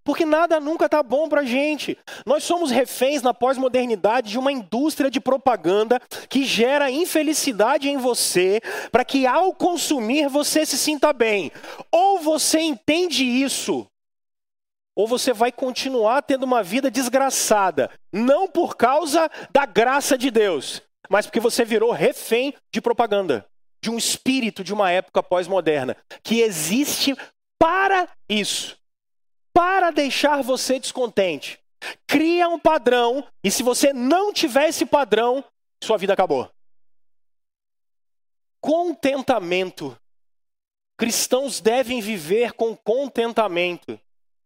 Porque nada nunca está bom para a gente. Nós somos reféns na pós-modernidade de uma indústria de propaganda que gera infelicidade em você, para que ao consumir você se sinta bem. Ou você entende isso, ou você vai continuar tendo uma vida desgraçada, não por causa da graça de Deus, mas porque você virou refém de propaganda, de um espírito de uma época pós-moderna, que existe para isso para deixar você descontente. Cria um padrão, e se você não tiver esse padrão, sua vida acabou. Contentamento. Cristãos devem viver com contentamento.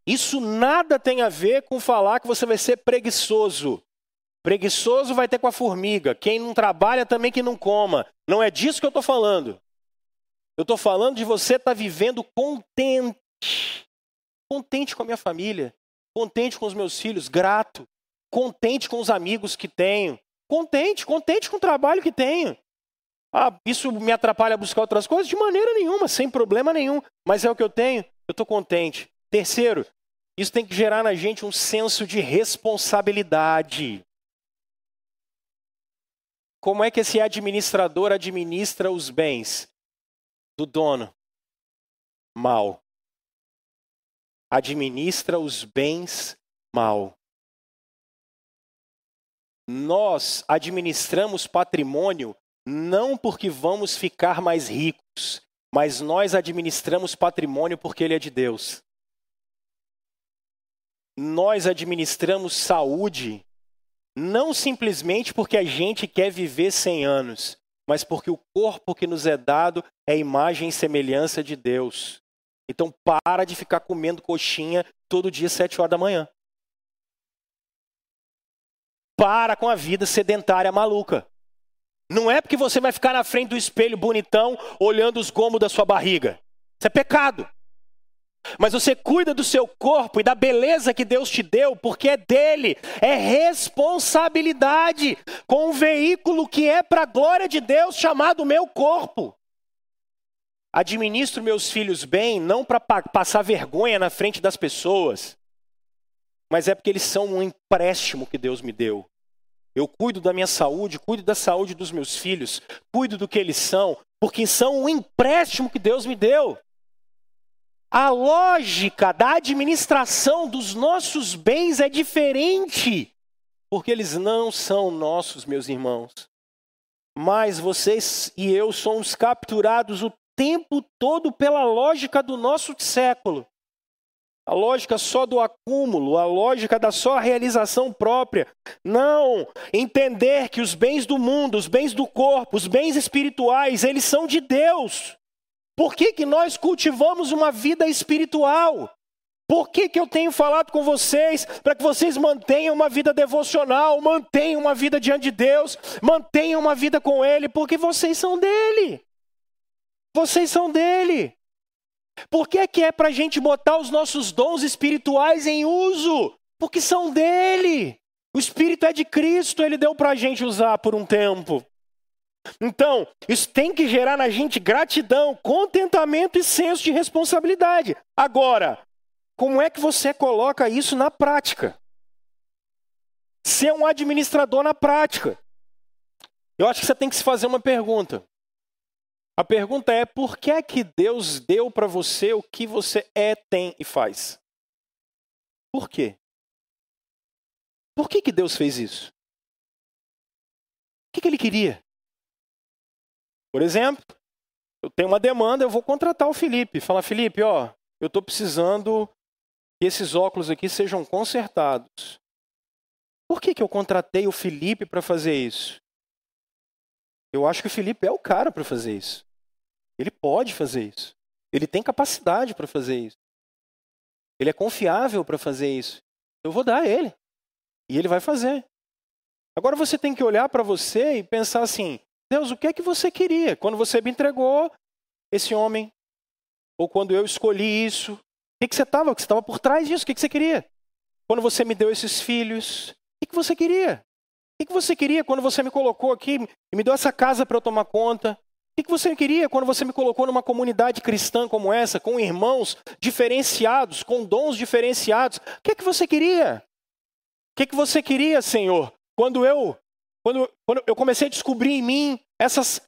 Isso nada tem a ver com falar que você vai ser preguiçoso. Preguiçoso vai ter com a formiga. Quem não trabalha também que não coma. Não é disso que eu estou falando. Eu estou falando de você estar tá vivendo contente contente com a minha família, contente com os meus filhos, grato, contente com os amigos que tenho, contente, contente com o trabalho que tenho. Ah, isso me atrapalha a buscar outras coisas? De maneira nenhuma, sem problema nenhum. Mas é o que eu tenho, eu estou contente. Terceiro, isso tem que gerar na gente um senso de responsabilidade. Como é que esse administrador administra os bens do dono? Mal. Administra os bens mal. Nós administramos patrimônio não porque vamos ficar mais ricos, mas nós administramos patrimônio porque ele é de Deus. Nós administramos saúde não simplesmente porque a gente quer viver 100 anos, mas porque o corpo que nos é dado é imagem e semelhança de Deus. Então para de ficar comendo coxinha todo dia 7 horas da manhã. Para com a vida sedentária maluca. Não é porque você vai ficar na frente do espelho bonitão olhando os gomos da sua barriga. Isso é pecado. Mas você cuida do seu corpo e da beleza que Deus te deu, porque é dele, é responsabilidade com um veículo que é para a glória de Deus, chamado meu corpo. Administro meus filhos bem, não para passar vergonha na frente das pessoas, mas é porque eles são um empréstimo que Deus me deu. Eu cuido da minha saúde, cuido da saúde dos meus filhos, cuido do que eles são, porque são um empréstimo que Deus me deu. A lógica da administração dos nossos bens é diferente, porque eles não são nossos, meus irmãos. Mas vocês e eu somos capturados o tempo todo pela lógica do nosso século. A lógica só do acúmulo, a lógica da só realização própria. Não, entender que os bens do mundo, os bens do corpo, os bens espirituais, eles são de Deus. Por que, que nós cultivamos uma vida espiritual? Por que, que eu tenho falado com vocês para que vocês mantenham uma vida devocional, mantenham uma vida diante de Deus, mantenham uma vida com Ele? Porque vocês são dele. Vocês são dele. Por que, que é para a gente botar os nossos dons espirituais em uso? Porque são dele. O Espírito é de Cristo, ele deu para a gente usar por um tempo. Então, isso tem que gerar na gente gratidão, contentamento e senso de responsabilidade. Agora, como é que você coloca isso na prática? Ser um administrador na prática. Eu acho que você tem que se fazer uma pergunta. A pergunta é: por que é que Deus deu para você o que você é, tem e faz? Por quê? Por que, que Deus fez isso? O que, que ele queria? Por exemplo, eu tenho uma demanda, eu vou contratar o Felipe. Falar, Felipe, ó, eu estou precisando que esses óculos aqui sejam consertados. Por que, que eu contratei o Felipe para fazer isso? Eu acho que o Felipe é o cara para fazer isso. Ele pode fazer isso. Ele tem capacidade para fazer isso. Ele é confiável para fazer isso. Eu vou dar a ele. E ele vai fazer. Agora você tem que olhar para você e pensar assim: Deus, o que é que você queria quando você me entregou esse homem? Ou quando eu escolhi isso? O que, que você estava? O que você estava por trás disso? O que, que você queria? Quando você me deu esses filhos, o que, que você queria? O que você queria quando você me colocou aqui e me deu essa casa para eu tomar conta? O que você queria quando você me colocou numa comunidade cristã como essa, com irmãos diferenciados, com dons diferenciados? O que, que você queria? O que, você queria, Senhor? Quando eu, quando, quando eu comecei a descobrir em mim essas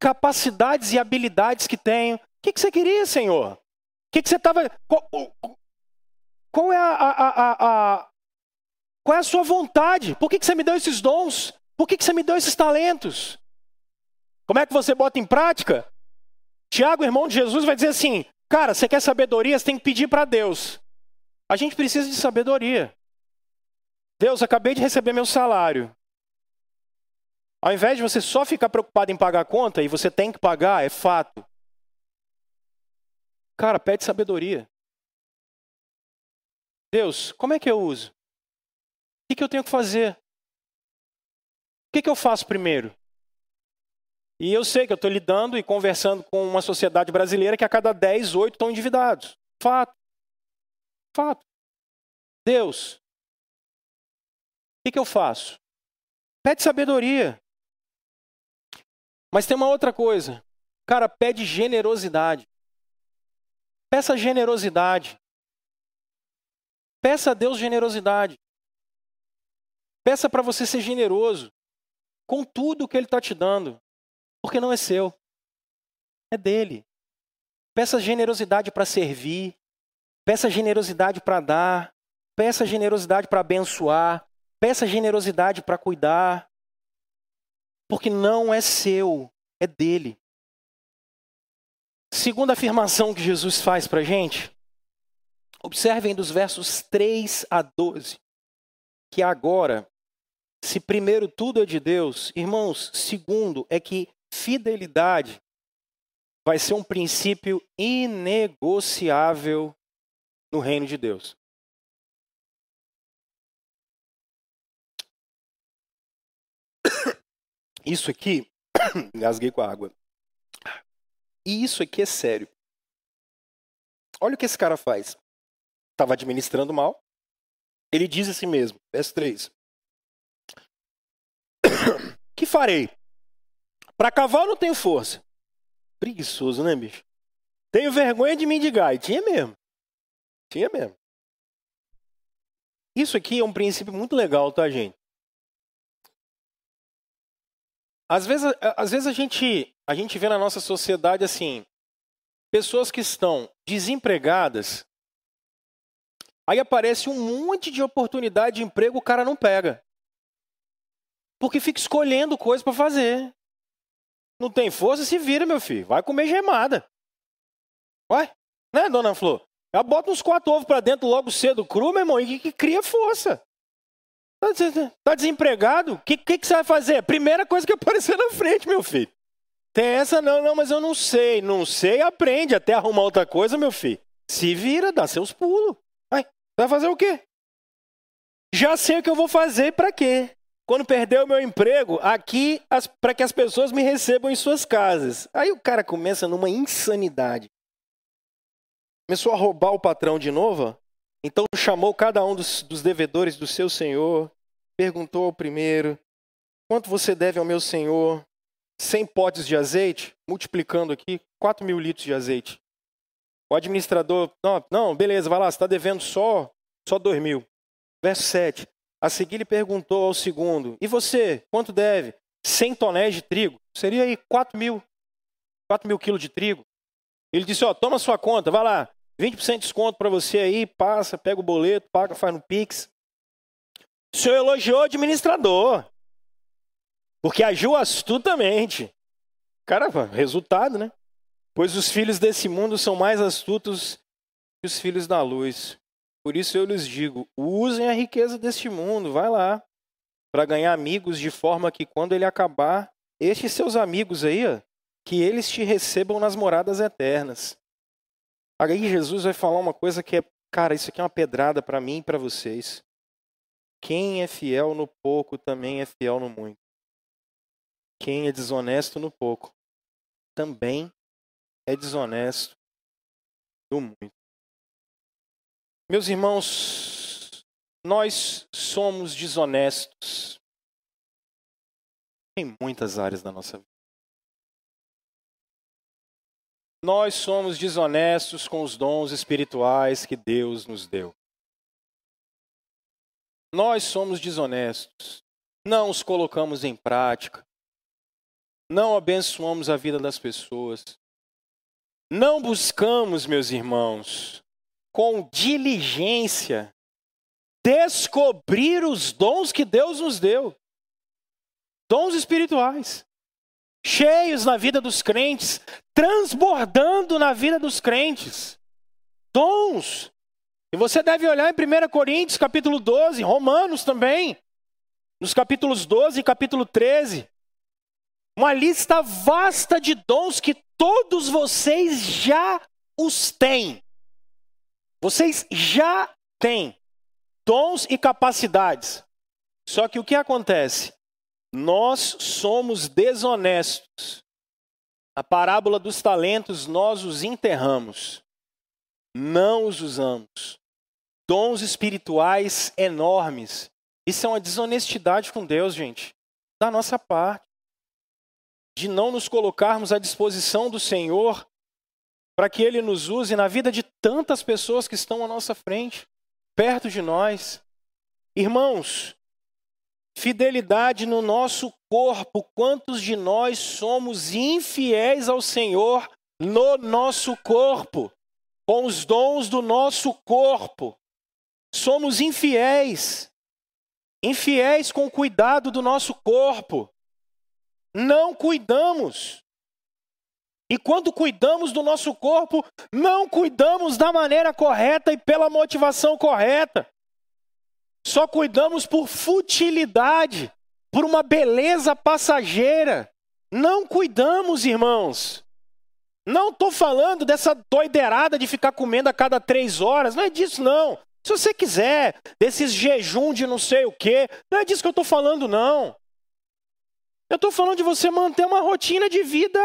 capacidades e habilidades que tenho, o que, que você queria, Senhor? O que, que você estava. Qual, qual, é a, a, a qual é a sua vontade? Por que, que você me deu esses dons? Por que, que você me deu esses talentos? Como é que você bota em prática? Tiago, irmão de Jesus, vai dizer assim: cara, você quer sabedoria? Você tem que pedir para Deus. A gente precisa de sabedoria. Deus, acabei de receber meu salário. Ao invés de você só ficar preocupado em pagar a conta, e você tem que pagar, é fato. Cara, pede sabedoria. Deus, como é que eu uso? O que, eu tenho que fazer? O que, eu faço primeiro? E eu sei que eu estou lidando e conversando com uma sociedade brasileira que a cada 10, 8 estão endividados. Fato. Fato. Deus, o que eu faço? Pede sabedoria. Mas tem uma outra coisa. Cara, pede generosidade. Peça generosidade. Peça a Deus generosidade. Peça para você ser generoso com tudo que Ele está te dando, porque não é seu, é dele. Peça generosidade para servir, peça generosidade para dar, peça generosidade para abençoar, peça generosidade para cuidar, porque não é seu, é dele. Segunda afirmação que Jesus faz para a gente, observem dos versos 3 a 12, que agora, se primeiro tudo é de Deus, irmãos, segundo é que fidelidade vai ser um princípio inegociável no reino de Deus. Isso aqui, engasguei com a água. E isso aqui é sério. Olha o que esse cara faz. Estava administrando mal. Ele diz assim mesmo, verso 3. Que farei? Para cavalo não tenho força. Preguiçoso, né, bicho? Tenho vergonha de mendigar. E tinha mesmo. Tinha mesmo. Isso aqui é um princípio muito legal, tá, gente? Às vezes, às vezes a, gente, a gente vê na nossa sociedade assim, pessoas que estão desempregadas, aí aparece um monte de oportunidade de emprego, o cara não pega. Porque fica escolhendo coisa para fazer. Não tem força, se vira, meu filho. Vai comer gemada. Ué? Né, dona Flor? Já bota uns quatro ovos para dentro logo cedo cru, meu irmão, e que, que cria força. Tá, tá desempregado? O que, que, que, você vai fazer? Primeira coisa que aparecer na frente, meu filho. Tem essa, não, não, mas eu não sei. Não sei, aprende até arrumar outra coisa, meu filho. Se vira, dá seus pulos. Vai, vai fazer o quê? Já sei o que eu vou fazer para quê? Quando perder o meu emprego, aqui para que as pessoas me recebam em suas casas. Aí o cara começa numa insanidade. Começou a roubar o patrão de novo. Então chamou cada um dos, dos devedores do seu senhor, perguntou ao primeiro: quanto você deve ao meu senhor? 100 potes de azeite, multiplicando aqui, 4 mil litros de azeite. O administrador, não, não beleza, vai lá, você está devendo só, só 2 mil. Verso 7. A seguir, ele perguntou ao segundo: E você, quanto deve? 100 tonéis de trigo. Seria aí 4 mil. 4 mil quilos de trigo. Ele disse: Ó, toma sua conta, vai lá. 20% de desconto para você aí, passa, pega o boleto, paga, faz no Pix. O senhor elogiou o administrador. Porque agiu astutamente. Cara, resultado, né? Pois os filhos desse mundo são mais astutos que os filhos da luz. Por isso eu lhes digo: usem a riqueza deste mundo, vai lá, para ganhar amigos de forma que quando ele acabar, estes seus amigos aí, ó, que eles te recebam nas moradas eternas. Aí Jesus vai falar uma coisa que é, cara, isso aqui é uma pedrada para mim e para vocês. Quem é fiel no pouco também é fiel no muito. Quem é desonesto no pouco também é desonesto no muito. Meus irmãos, nós somos desonestos em muitas áreas da nossa vida. Nós somos desonestos com os dons espirituais que Deus nos deu. Nós somos desonestos, não os colocamos em prática, não abençoamos a vida das pessoas, não buscamos, meus irmãos, com diligência, descobrir os dons que Deus nos deu dons espirituais, cheios na vida dos crentes, transbordando na vida dos crentes. Dons. E você deve olhar em 1 Coríntios, capítulo 12, Romanos também, nos capítulos 12 e capítulo 13. Uma lista vasta de dons que todos vocês já os têm. Vocês já têm dons e capacidades. Só que o que acontece? Nós somos desonestos. A parábola dos talentos, nós os enterramos. Não os usamos. Dons espirituais enormes. Isso é uma desonestidade com Deus, gente. Da nossa parte. De não nos colocarmos à disposição do Senhor para que Ele nos use na vida de tantas pessoas que estão à nossa frente. perto de nós. Irmãos, fidelidade no nosso corpo. Quantos de nós somos infiéis ao Senhor no nosso corpo, com os dons do nosso corpo? Somos infiéis. Infiéis com o cuidado do nosso corpo. Não cuidamos. E quando cuidamos do nosso corpo, não cuidamos da maneira correta e pela motivação correta. Só cuidamos por futilidade, por uma beleza passageira. Não cuidamos, irmãos. Não estou falando dessa doideirada de ficar comendo a cada três horas. Não é disso, não. Se você quiser, desses jejum de não sei o quê, não é disso que eu estou falando, não. Eu estou falando de você manter uma rotina de vida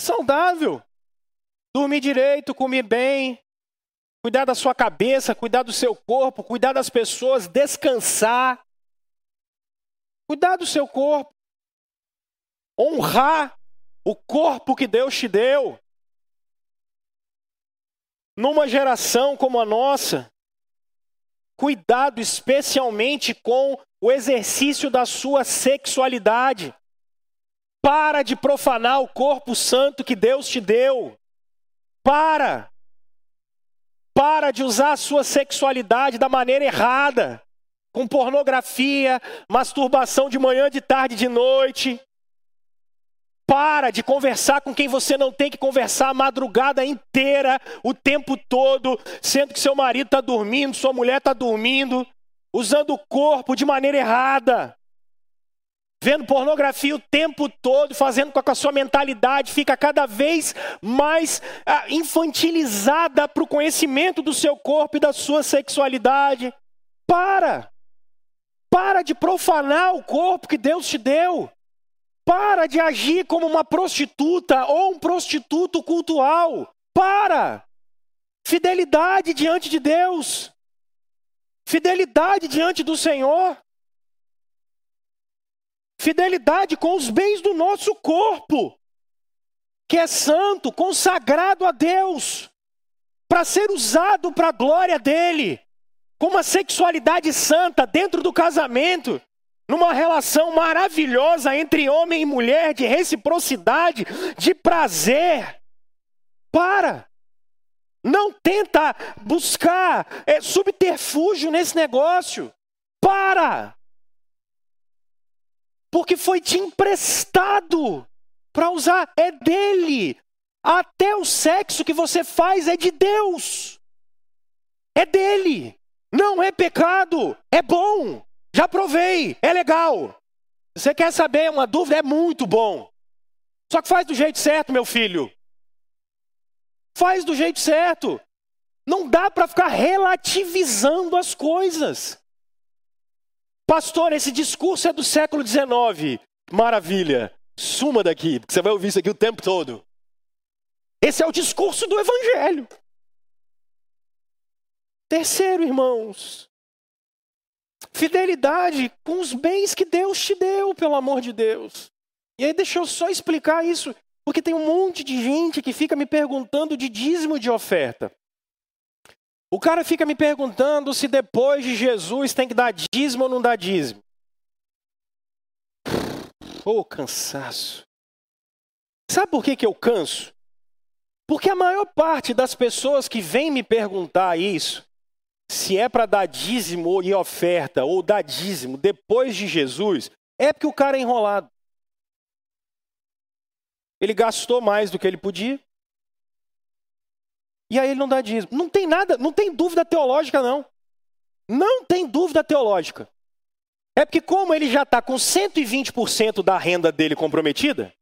saudável. Dormir direito, comer bem, cuidar da sua cabeça, cuidar do seu corpo, cuidar das pessoas, descansar. Cuidar do seu corpo. Honrar o corpo que Deus te deu. Numa geração como a nossa, cuidado especialmente com o exercício da sua sexualidade. Para de profanar o corpo santo que Deus te deu. Para. Para de usar a sua sexualidade da maneira errada. Com pornografia, masturbação de manhã, de tarde, de noite. Para de conversar com quem você não tem que conversar a madrugada inteira, o tempo todo, sendo que seu marido está dormindo, sua mulher está dormindo, usando o corpo de maneira errada vendo pornografia o tempo todo, fazendo com que a sua mentalidade fica cada vez mais ah, infantilizada para o conhecimento do seu corpo e da sua sexualidade. Para! Para de profanar o corpo que Deus te deu. Para de agir como uma prostituta ou um prostituto cultual. Para! Fidelidade diante de Deus. Fidelidade diante do Senhor. Fidelidade com os bens do nosso corpo, que é santo, consagrado a Deus, para ser usado para a glória dele, com uma sexualidade santa dentro do casamento, numa relação maravilhosa entre homem e mulher, de reciprocidade, de prazer. Para! Não tenta buscar é, subterfúgio nesse negócio. Para! Porque foi te emprestado para usar, é dele. Até o sexo que você faz é de Deus. É dele. Não é pecado, é bom. Já provei, é legal. Você quer saber uma dúvida? É muito bom. Só que faz do jeito certo, meu filho. Faz do jeito certo. Não dá para ficar relativizando as coisas. Pastor, esse discurso é do século XIX. Maravilha. Suma daqui, porque você vai ouvir isso aqui o tempo todo. Esse é o discurso do Evangelho. Terceiro, irmãos, fidelidade com os bens que Deus te deu, pelo amor de Deus. E aí, deixa eu só explicar isso, porque tem um monte de gente que fica me perguntando de dízimo de oferta. O cara fica me perguntando se depois de Jesus tem que dar dízimo ou não dar dízimo. Ô, oh, cansaço. Sabe por que, que eu canso? Porque a maior parte das pessoas que vem me perguntar isso, se é para dar dízimo e oferta ou dar dízimo depois de Jesus, é porque o cara é enrolado. Ele gastou mais do que ele podia. E aí ele não dá dízimo. Não tem nada, não tem dúvida teológica, não. Não tem dúvida teológica. É porque, como ele já está com 120% da renda dele comprometida,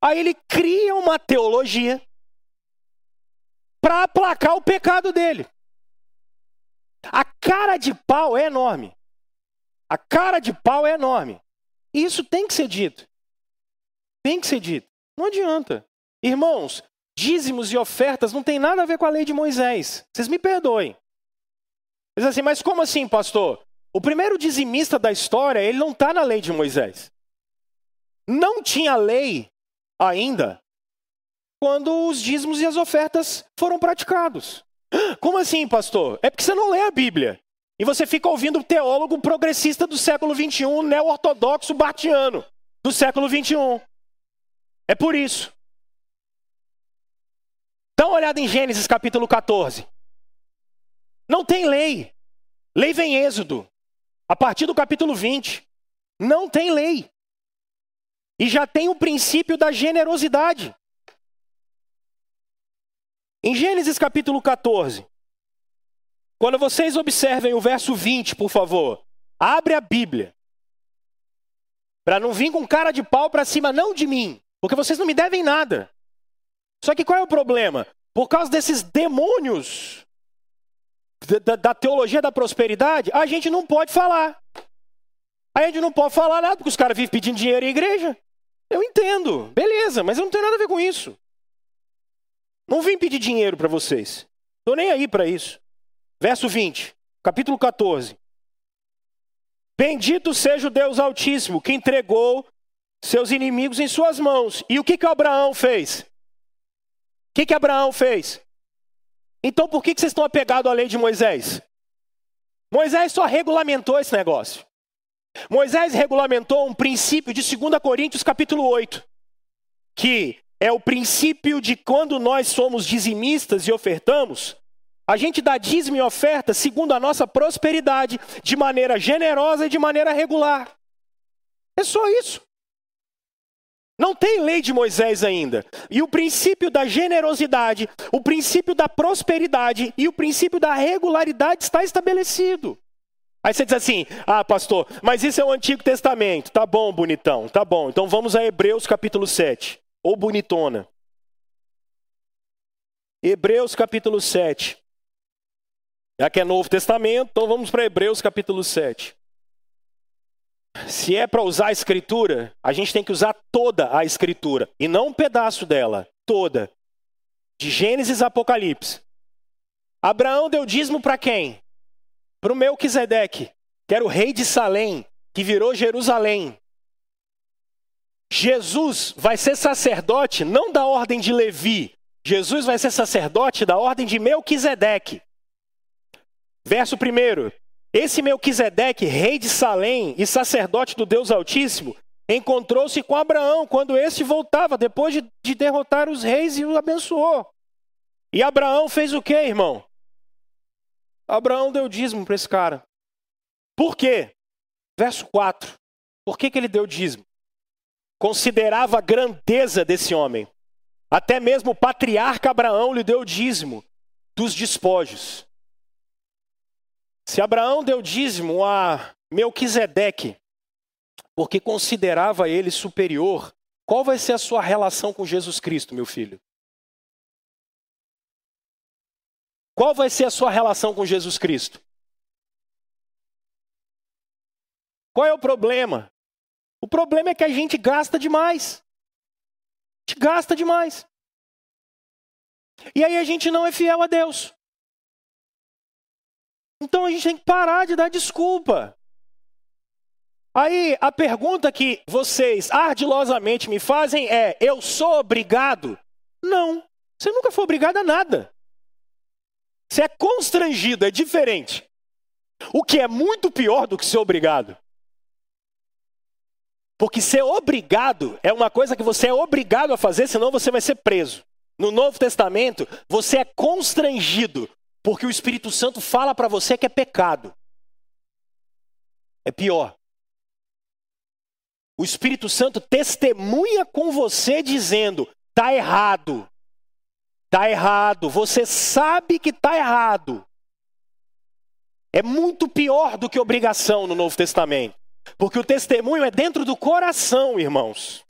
aí ele cria uma teologia para aplacar o pecado dele. A cara de pau é enorme. A cara de pau é enorme. E isso tem que ser dito. Tem que ser dito. Não adianta. Irmãos, dízimos e ofertas não tem nada a ver com a lei de Moisés. Vocês me perdoem. Diz assim, mas como assim, pastor? O primeiro dizimista da história, ele não está na lei de Moisés. Não tinha lei ainda quando os dízimos e as ofertas foram praticados. Como assim, pastor? É porque você não lê a Bíblia. E você fica ouvindo o teólogo progressista do século XXI, neo-ortodoxo bartiano do século XXI. É por isso. Dá uma olhada em Gênesis capítulo 14. Não tem lei. Lei vem Êxodo. A partir do capítulo 20. Não tem lei. E já tem o princípio da generosidade. Em Gênesis capítulo 14, quando vocês observem o verso 20, por favor, abre a Bíblia. Para não vir com cara de pau para cima, não de mim, porque vocês não me devem nada. Só que qual é o problema? Por causa desses demônios da, da teologia da prosperidade, a gente não pode falar. A gente não pode falar nada, porque os caras vivem pedindo dinheiro em igreja. Eu entendo, beleza, mas eu não tenho nada a ver com isso. Não vim pedir dinheiro para vocês. Estou nem aí para isso. Verso 20, capítulo 14. Bendito seja o Deus Altíssimo, que entregou seus inimigos em suas mãos. E o que, que Abraão fez? O que, que Abraão fez? Então por que, que vocês estão apegados à lei de Moisés? Moisés só regulamentou esse negócio. Moisés regulamentou um princípio de 2 Coríntios capítulo 8, que é o princípio de quando nós somos dizimistas e ofertamos, a gente dá dízimo e oferta segundo a nossa prosperidade, de maneira generosa e de maneira regular. É só isso. Não tem lei de Moisés ainda. E o princípio da generosidade, o princípio da prosperidade e o princípio da regularidade está estabelecido. Aí você diz assim: ah, pastor, mas isso é o Antigo Testamento. Tá bom, bonitão, tá bom. Então vamos a Hebreus capítulo 7 ou bonitona. Hebreus capítulo 7. Já que é Novo Testamento, então vamos para Hebreus capítulo 7. Se é para usar a escritura, a gente tem que usar toda a escritura e não um pedaço dela, toda. De Gênesis a Apocalipse. Abraão deu dízimo para quem? Para o Melquisedeque, que era o rei de Salém, que virou Jerusalém. Jesus vai ser sacerdote não da ordem de Levi, Jesus vai ser sacerdote da ordem de Melquisedeque. Verso 1. Esse Melquisedeque, rei de Salém e sacerdote do Deus Altíssimo, encontrou-se com Abraão quando este voltava, depois de, de derrotar os reis e o abençoou. E Abraão fez o que, irmão? Abraão deu dízimo para esse cara. Por quê? Verso 4. Por que, que ele deu dízimo? considerava a grandeza desse homem. Até mesmo o patriarca Abraão lhe deu dízimo dos despojos. Se Abraão deu dízimo a Melquisedeque, porque considerava ele superior, qual vai ser a sua relação com Jesus Cristo, meu filho? Qual vai ser a sua relação com Jesus Cristo? Qual é o problema? O problema é que a gente gasta demais. A gente gasta demais. E aí a gente não é fiel a Deus. Então a gente tem que parar de dar desculpa. Aí a pergunta que vocês ardilosamente me fazem é: eu sou obrigado? Não, você nunca foi obrigado a nada. Você é constrangido, é diferente. O que é muito pior do que ser obrigado. Porque ser obrigado é uma coisa que você é obrigado a fazer, senão você vai ser preso. No Novo Testamento, você é constrangido, porque o Espírito Santo fala para você que é pecado. É pior. O Espírito Santo testemunha com você dizendo: tá errado. Tá errado. Você sabe que tá errado. É muito pior do que obrigação no Novo Testamento. Porque o testemunho é dentro do coração, irmãos.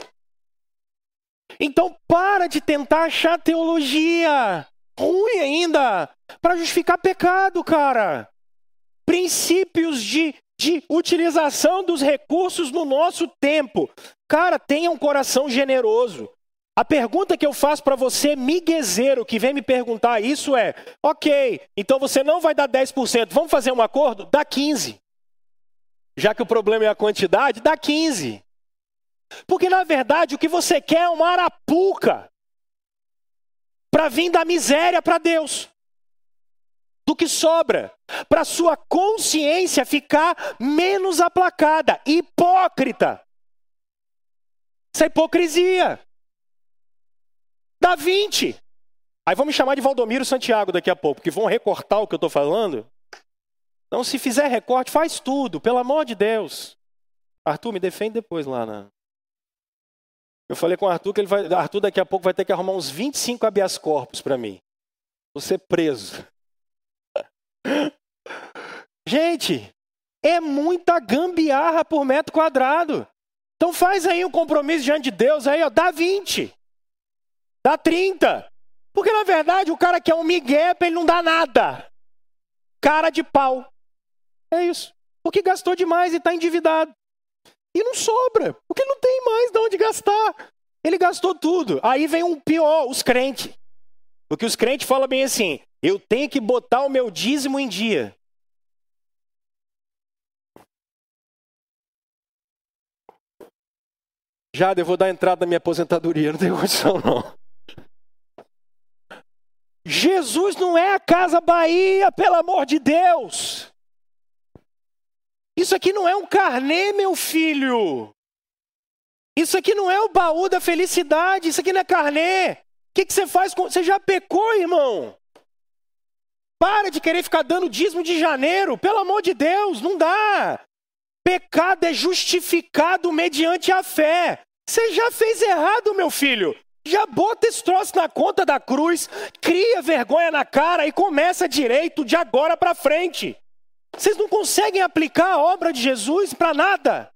Então para de tentar achar teologia ruim ainda para justificar pecado, cara. Princípios de, de utilização dos recursos no nosso tempo. Cara, tenha um coração generoso. A pergunta que eu faço para você, miguezeiro, que vem me perguntar isso é: ok, então você não vai dar 10%, vamos fazer um acordo? Dá 15% já que o problema é a quantidade, dá 15. Porque na verdade o que você quer é uma arapuca para vir da miséria para Deus. do que sobra, para sua consciência ficar menos aplacada. Hipócrita. Isso é hipocrisia. Dá 20. Aí vão me chamar de Valdomiro Santiago daqui a pouco, porque vão recortar o que eu estou falando. Então, se fizer recorte, faz tudo, pelo amor de Deus. Arthur, me defende depois lá na. Eu falei com o Arthur que ele vai. Arthur daqui a pouco vai ter que arrumar uns 25 habeas corpus para mim. Vou ser preso. Gente, é muita gambiarra por metro quadrado. Então faz aí um compromisso diante de Deus aí, ó, dá 20. Dá 30. Porque na verdade o cara que é um migué, ele não dá nada. Cara de pau. É isso. Porque gastou demais e está endividado. E não sobra, porque não tem mais de onde gastar. Ele gastou tudo. Aí vem um pior, os crentes. Porque os crentes falam bem assim: eu tenho que botar o meu dízimo em dia. Já eu vou dar entrada na minha aposentadoria, não tem condição não. Jesus não é a Casa Bahia, pelo amor de Deus. Isso aqui não é um carnê, meu filho. Isso aqui não é o baú da felicidade. Isso aqui não é carnê. O que, que você faz com. Você já pecou, irmão? Para de querer ficar dando dízimo de janeiro. Pelo amor de Deus, não dá. Pecado é justificado mediante a fé. Você já fez errado, meu filho. Já bota esse troço na conta da cruz, cria vergonha na cara e começa direito de agora para frente. Vocês não conseguem aplicar a obra de Jesus para nada.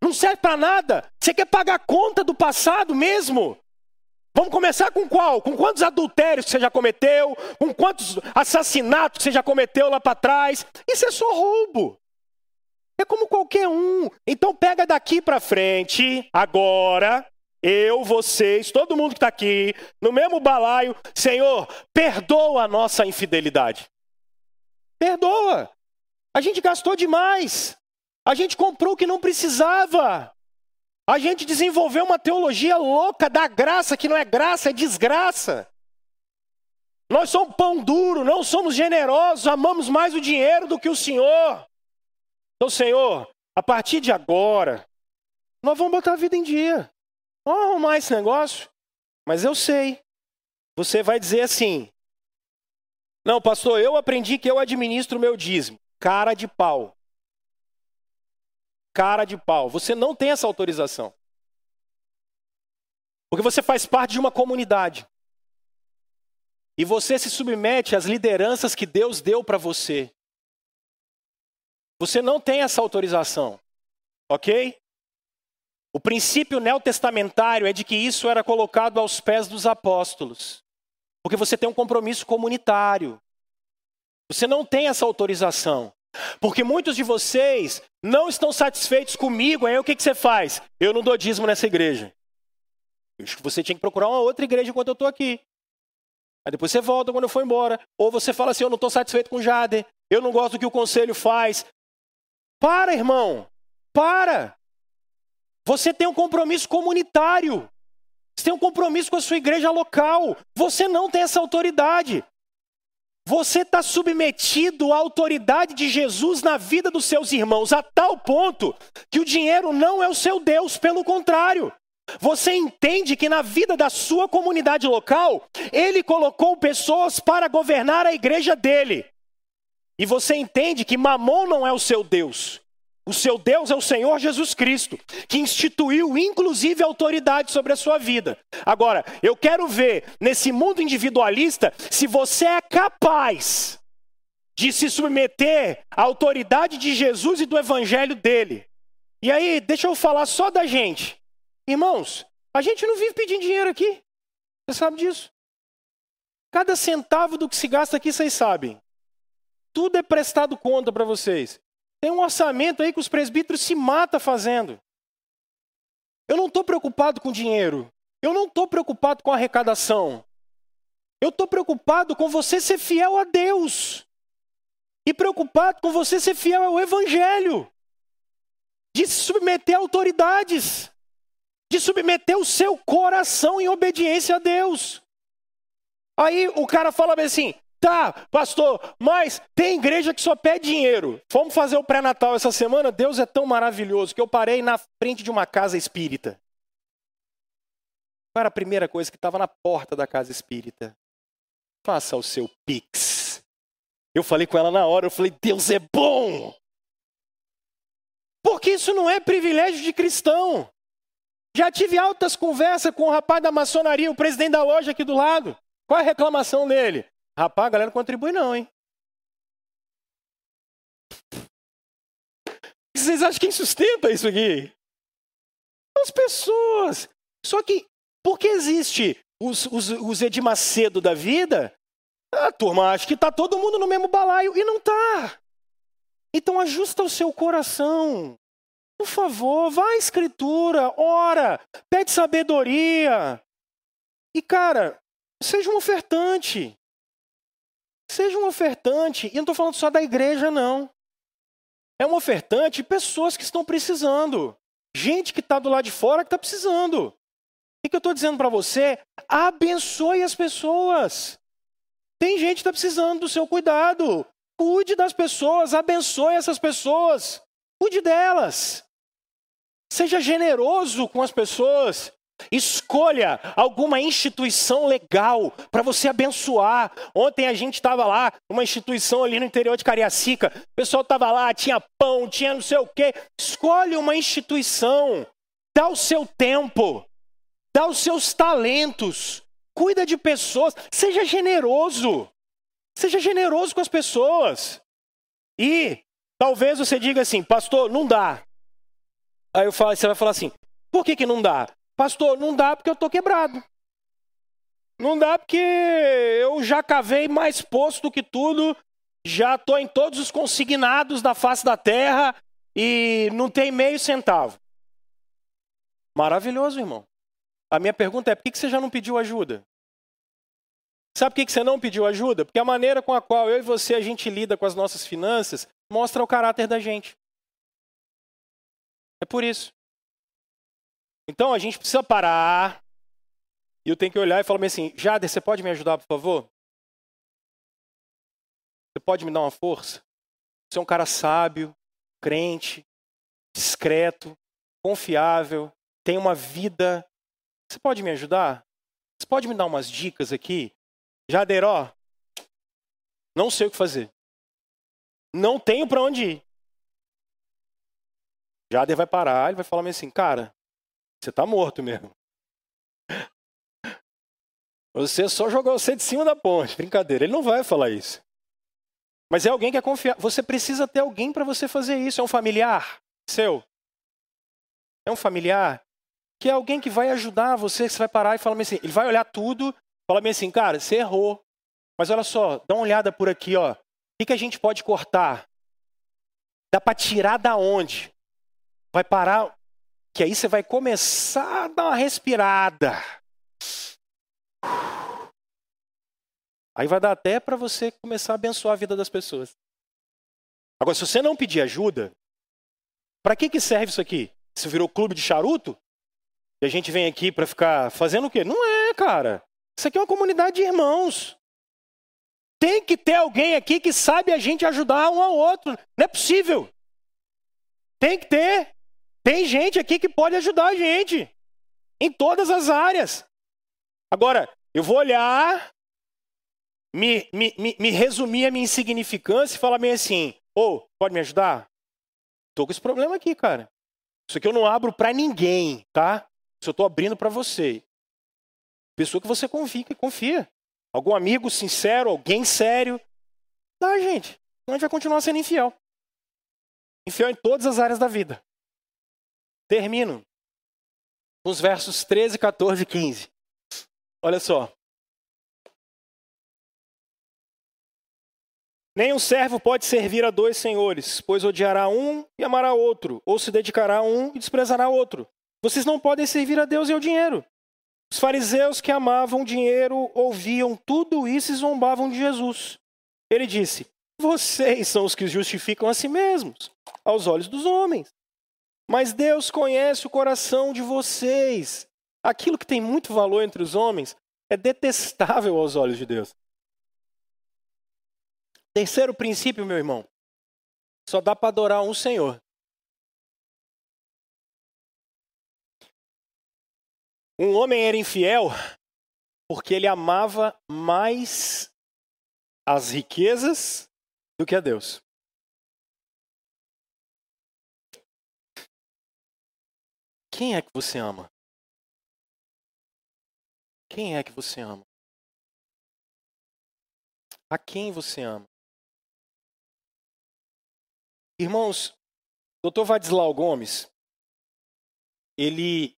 Não serve para nada. Você quer pagar a conta do passado mesmo? Vamos começar com qual? Com quantos adultérios você já cometeu? Com quantos assassinatos você já cometeu lá para trás? Isso é só roubo. É como qualquer um. Então pega daqui para frente, agora, eu, vocês, todo mundo que está aqui, no mesmo balaio, Senhor, perdoa a nossa infidelidade. Perdoa. A gente gastou demais. A gente comprou o que não precisava. A gente desenvolveu uma teologia louca da graça, que não é graça, é desgraça. Nós somos pão duro, não somos generosos, amamos mais o dinheiro do que o Senhor. Então, Senhor, a partir de agora, nós vamos botar a vida em dia. Vamos arrumar esse negócio. Mas eu sei. Você vai dizer assim: não, pastor, eu aprendi que eu administro o meu dízimo. Cara de pau. Cara de pau. Você não tem essa autorização. Porque você faz parte de uma comunidade. E você se submete às lideranças que Deus deu para você. Você não tem essa autorização. Ok? O princípio neotestamentário é de que isso era colocado aos pés dos apóstolos. Porque você tem um compromisso comunitário. Você não tem essa autorização. Porque muitos de vocês não estão satisfeitos comigo, aí o que, que você faz? Eu não dou dízimo nessa igreja. Eu acho que você tinha que procurar uma outra igreja enquanto eu estou aqui. Aí depois você volta quando eu for embora. Ou você fala assim: eu não estou satisfeito com o Jader, eu não gosto do que o conselho faz. Para, irmão, para. Você tem um compromisso comunitário. Você tem um compromisso com a sua igreja local. Você não tem essa autoridade. Você está submetido à autoridade de Jesus na vida dos seus irmãos, a tal ponto que o dinheiro não é o seu Deus, pelo contrário. Você entende que na vida da sua comunidade local, ele colocou pessoas para governar a igreja dele. E você entende que Mamon não é o seu Deus. O seu Deus é o Senhor Jesus Cristo, que instituiu inclusive autoridade sobre a sua vida. Agora, eu quero ver nesse mundo individualista se você é capaz de se submeter à autoridade de Jesus e do evangelho dele. E aí, deixa eu falar só da gente. Irmãos, a gente não vive pedindo dinheiro aqui. Você sabe disso? Cada centavo do que se gasta aqui, vocês sabem. Tudo é prestado conta para vocês. Tem um orçamento aí que os presbíteros se matam fazendo. Eu não estou preocupado com dinheiro. Eu não estou preocupado com arrecadação. Eu estou preocupado com você ser fiel a Deus. E preocupado com você ser fiel ao Evangelho. De se submeter a autoridades. De submeter o seu coração em obediência a Deus. Aí o cara fala assim: Tá, pastor, mas tem igreja que só pede dinheiro. Fomos fazer o pré-natal essa semana. Deus é tão maravilhoso que eu parei na frente de uma casa espírita. Qual era a primeira coisa que estava na porta da casa espírita? Faça o seu pix. Eu falei com ela na hora, eu falei, Deus é bom. Porque isso não é privilégio de cristão. Já tive altas conversas com o rapaz da maçonaria, o presidente da loja aqui do lado. Qual a reclamação dele? Rapaz, a galera não contribui não, hein? Vocês acham que sustenta isso aqui? As pessoas. Só que, porque existe os, os, os Edir Macedo da vida, a turma acha que está todo mundo no mesmo balaio e não está. Então ajusta o seu coração. Por favor, vá à escritura, ora, pede sabedoria. E cara, seja um ofertante. Seja um ofertante. E não estou falando só da igreja, não. É um ofertante de pessoas que estão precisando. Gente que está do lado de fora que está precisando. O que eu estou dizendo para você? Abençoe as pessoas. Tem gente que está precisando do seu cuidado. Cuide das pessoas, abençoe essas pessoas. Cuide delas. Seja generoso com as pessoas. Escolha alguma instituição legal para você abençoar. Ontem a gente estava lá, uma instituição ali no interior de Cariacica. O pessoal estava lá, tinha pão, tinha não sei o quê. Escolhe uma instituição. Dá o seu tempo. Dá os seus talentos. Cuida de pessoas. Seja generoso. Seja generoso com as pessoas. E talvez você diga assim, pastor, não dá. Aí eu falo, você vai falar assim: por que, que não dá? Pastor, não dá porque eu estou quebrado. Não dá porque eu já cavei mais poço do que tudo, já estou em todos os consignados da face da terra e não tem meio centavo. Maravilhoso, irmão. A minha pergunta é: por que você já não pediu ajuda? Sabe por que você não pediu ajuda? Porque a maneira com a qual eu e você a gente lida com as nossas finanças mostra o caráter da gente. É por isso. Então a gente precisa parar. E eu tenho que olhar e falar assim: Jader, você pode me ajudar, por favor? Você pode me dar uma força? Você é um cara sábio, crente, discreto, confiável, tem uma vida. Você pode me ajudar? Você pode me dar umas dicas aqui? Jader, ó, não sei o que fazer. Não tenho para onde ir. Jader vai parar, ele vai falar assim, cara, você está morto mesmo. Você só jogou você de cima da ponte, brincadeira. Ele não vai falar isso. Mas é alguém que é confiável. Você precisa ter alguém para você fazer isso. É um familiar seu. É um familiar que é alguém que vai ajudar você, você vai parar e falar assim, ele vai olhar tudo, falar assim, cara, você errou. Mas olha só, dá uma olhada por aqui, ó. O que, que a gente pode cortar? Dá para tirar da onde? Vai parar, que aí você vai começar a dar uma respirada. Aí vai dar até para você começar a abençoar a vida das pessoas. Agora, se você não pedir ajuda, para que, que serve isso aqui? Você virou clube de charuto? E a gente vem aqui para ficar fazendo o quê? Não é, cara. Isso aqui é uma comunidade de irmãos. Tem que ter alguém aqui que sabe a gente ajudar um ao outro. Não é possível. Tem que ter. Tem gente aqui que pode ajudar a gente em todas as áreas. Agora, eu vou olhar, me, me, me, me resumir a minha insignificância e falar bem assim: ô, oh, pode me ajudar? Tô com esse problema aqui, cara. Isso aqui eu não abro para ninguém, tá? Isso eu tô abrindo para você. Pessoa que você confia, que confia. Algum amigo sincero, alguém sério. Dá, gente. Não a gente vai continuar sendo infiel. Infiel em todas as áreas da vida. Termino com os versos 13, 14 e 15. Olha só. Nenhum servo pode servir a dois senhores, pois odiará um e amará outro, ou se dedicará a um e desprezará outro. Vocês não podem servir a Deus e ao dinheiro. Os fariseus que amavam dinheiro ouviam tudo isso e zombavam de Jesus. Ele disse: Vocês são os que justificam a si mesmos, aos olhos dos homens. Mas Deus conhece o coração de vocês. Aquilo que tem muito valor entre os homens é detestável aos olhos de Deus. Terceiro princípio, meu irmão. Só dá para adorar um Senhor. Um homem era infiel porque ele amava mais as riquezas do que a Deus. Quem é que você ama? Quem é que você ama? A quem você ama? Irmãos, Dr. Vadislau Gomes, ele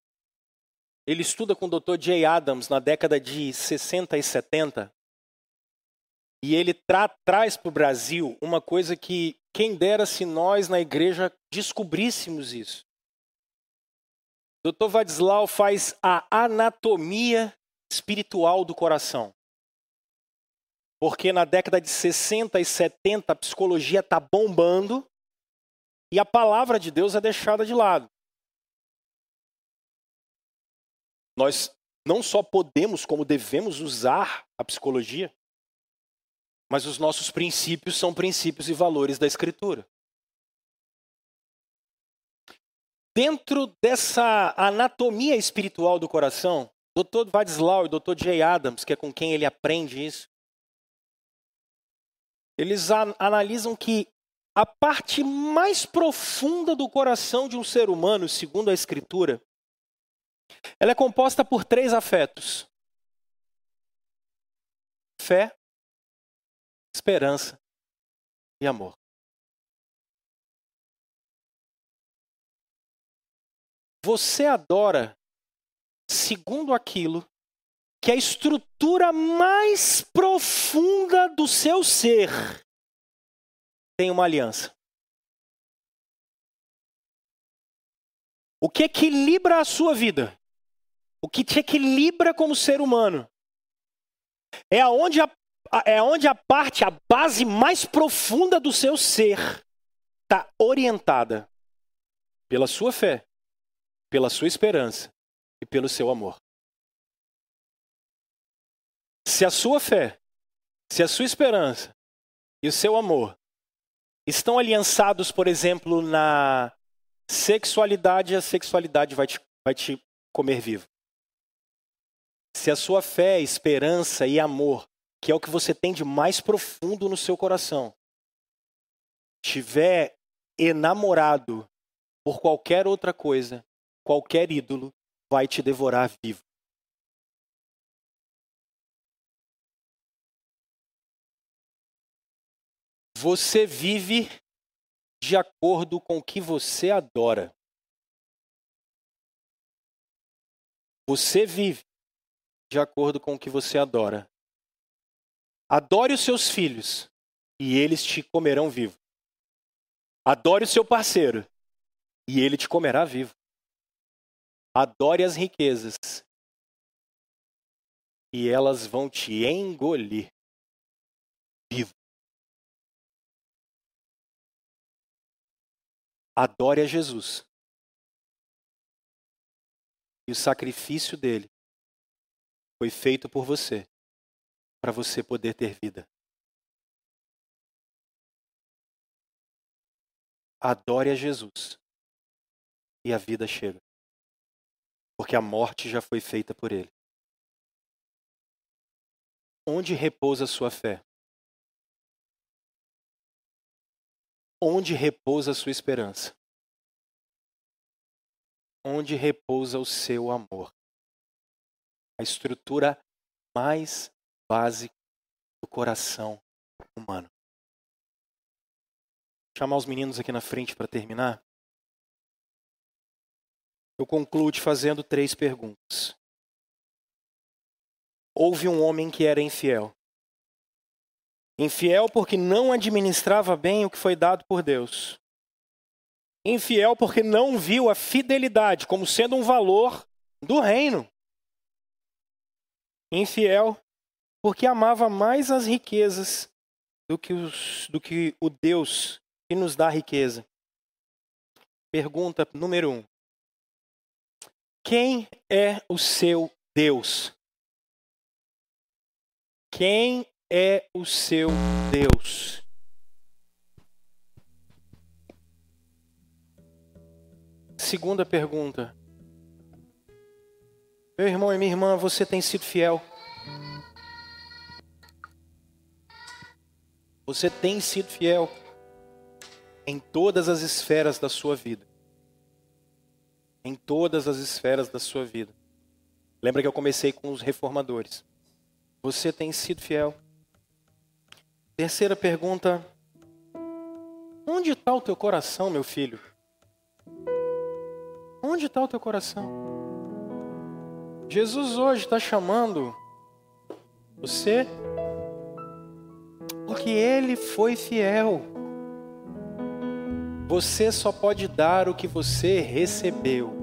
ele estuda com o Dr. Jay Adams na década de 60 e 70. E ele tra traz para o Brasil uma coisa que quem dera se nós na igreja descobríssemos isso. Dr. Vadislau faz a anatomia espiritual do coração. Porque na década de 60 e 70 a psicologia está bombando e a palavra de Deus é deixada de lado. Nós não só podemos, como devemos usar a psicologia, mas os nossos princípios são princípios e valores da Escritura. Dentro dessa anatomia espiritual do coração, Dr. Vadislau e Dr. Jay Adams, que é com quem ele aprende isso, eles analisam que a parte mais profunda do coração de um ser humano, segundo a Escritura, ela é composta por três afetos: fé, esperança e amor. Você adora segundo aquilo que a estrutura mais profunda do seu ser tem uma aliança. O que equilibra a sua vida? O que te equilibra como ser humano? É aonde a, é onde a parte, a base mais profunda do seu ser está orientada pela sua fé, pela sua esperança e pelo seu amor. Se a sua fé, se a sua esperança e o seu amor estão aliançados, por exemplo, na sexualidade, a sexualidade vai te, vai te comer vivo. Se a sua fé, esperança e amor, que é o que você tem de mais profundo no seu coração, tiver enamorado por qualquer outra coisa, qualquer ídolo, vai te devorar vivo. Você vive de acordo com o que você adora. Você vive de acordo com o que você adora. Adore os seus filhos e eles te comerão vivo. Adore o seu parceiro e ele te comerá vivo. Adore as riquezas e elas vão te engolir vivo. Adore a Jesus. E o sacrifício dele foi feito por você, para você poder ter vida. Adore a Jesus. E a vida chega. Porque a morte já foi feita por ele. Onde repousa sua fé? Onde repousa sua esperança? Onde repousa o seu amor? A estrutura mais básica do coração humano. Vou chamar os meninos aqui na frente para terminar. Eu concluo te fazendo três perguntas. Houve um homem que era infiel. Infiel porque não administrava bem o que foi dado por Deus. Infiel porque não viu a fidelidade como sendo um valor do reino. Infiel porque amava mais as riquezas do que, os, do que o Deus que nos dá riqueza. Pergunta número um: quem é o seu Deus? Quem é o seu Deus? Segunda pergunta. Meu irmão e minha irmã, você tem sido fiel? Você tem sido fiel em todas as esferas da sua vida. Em todas as esferas da sua vida. Lembra que eu comecei com os reformadores. Você tem sido fiel? Terceira pergunta: Onde está o teu coração, meu filho? Onde está o teu coração? Jesus hoje está chamando você porque Ele foi fiel. Você só pode dar o que você recebeu.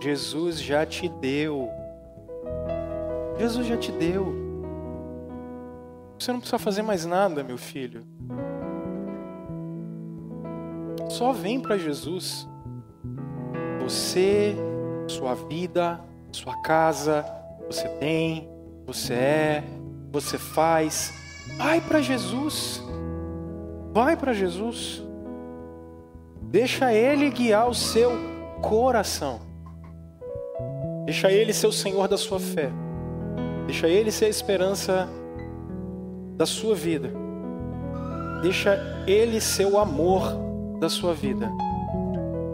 Jesus já te deu. Jesus já te deu. Você não precisa fazer mais nada, meu filho. Só vem para Jesus. Você, sua vida, sua casa, você tem, você é, você faz. Vai para Jesus. Vai para Jesus. Deixa Ele guiar o seu coração. Deixa Ele ser o Senhor da sua fé. Deixa Ele ser a esperança da sua vida. Deixa Ele ser o amor da sua vida.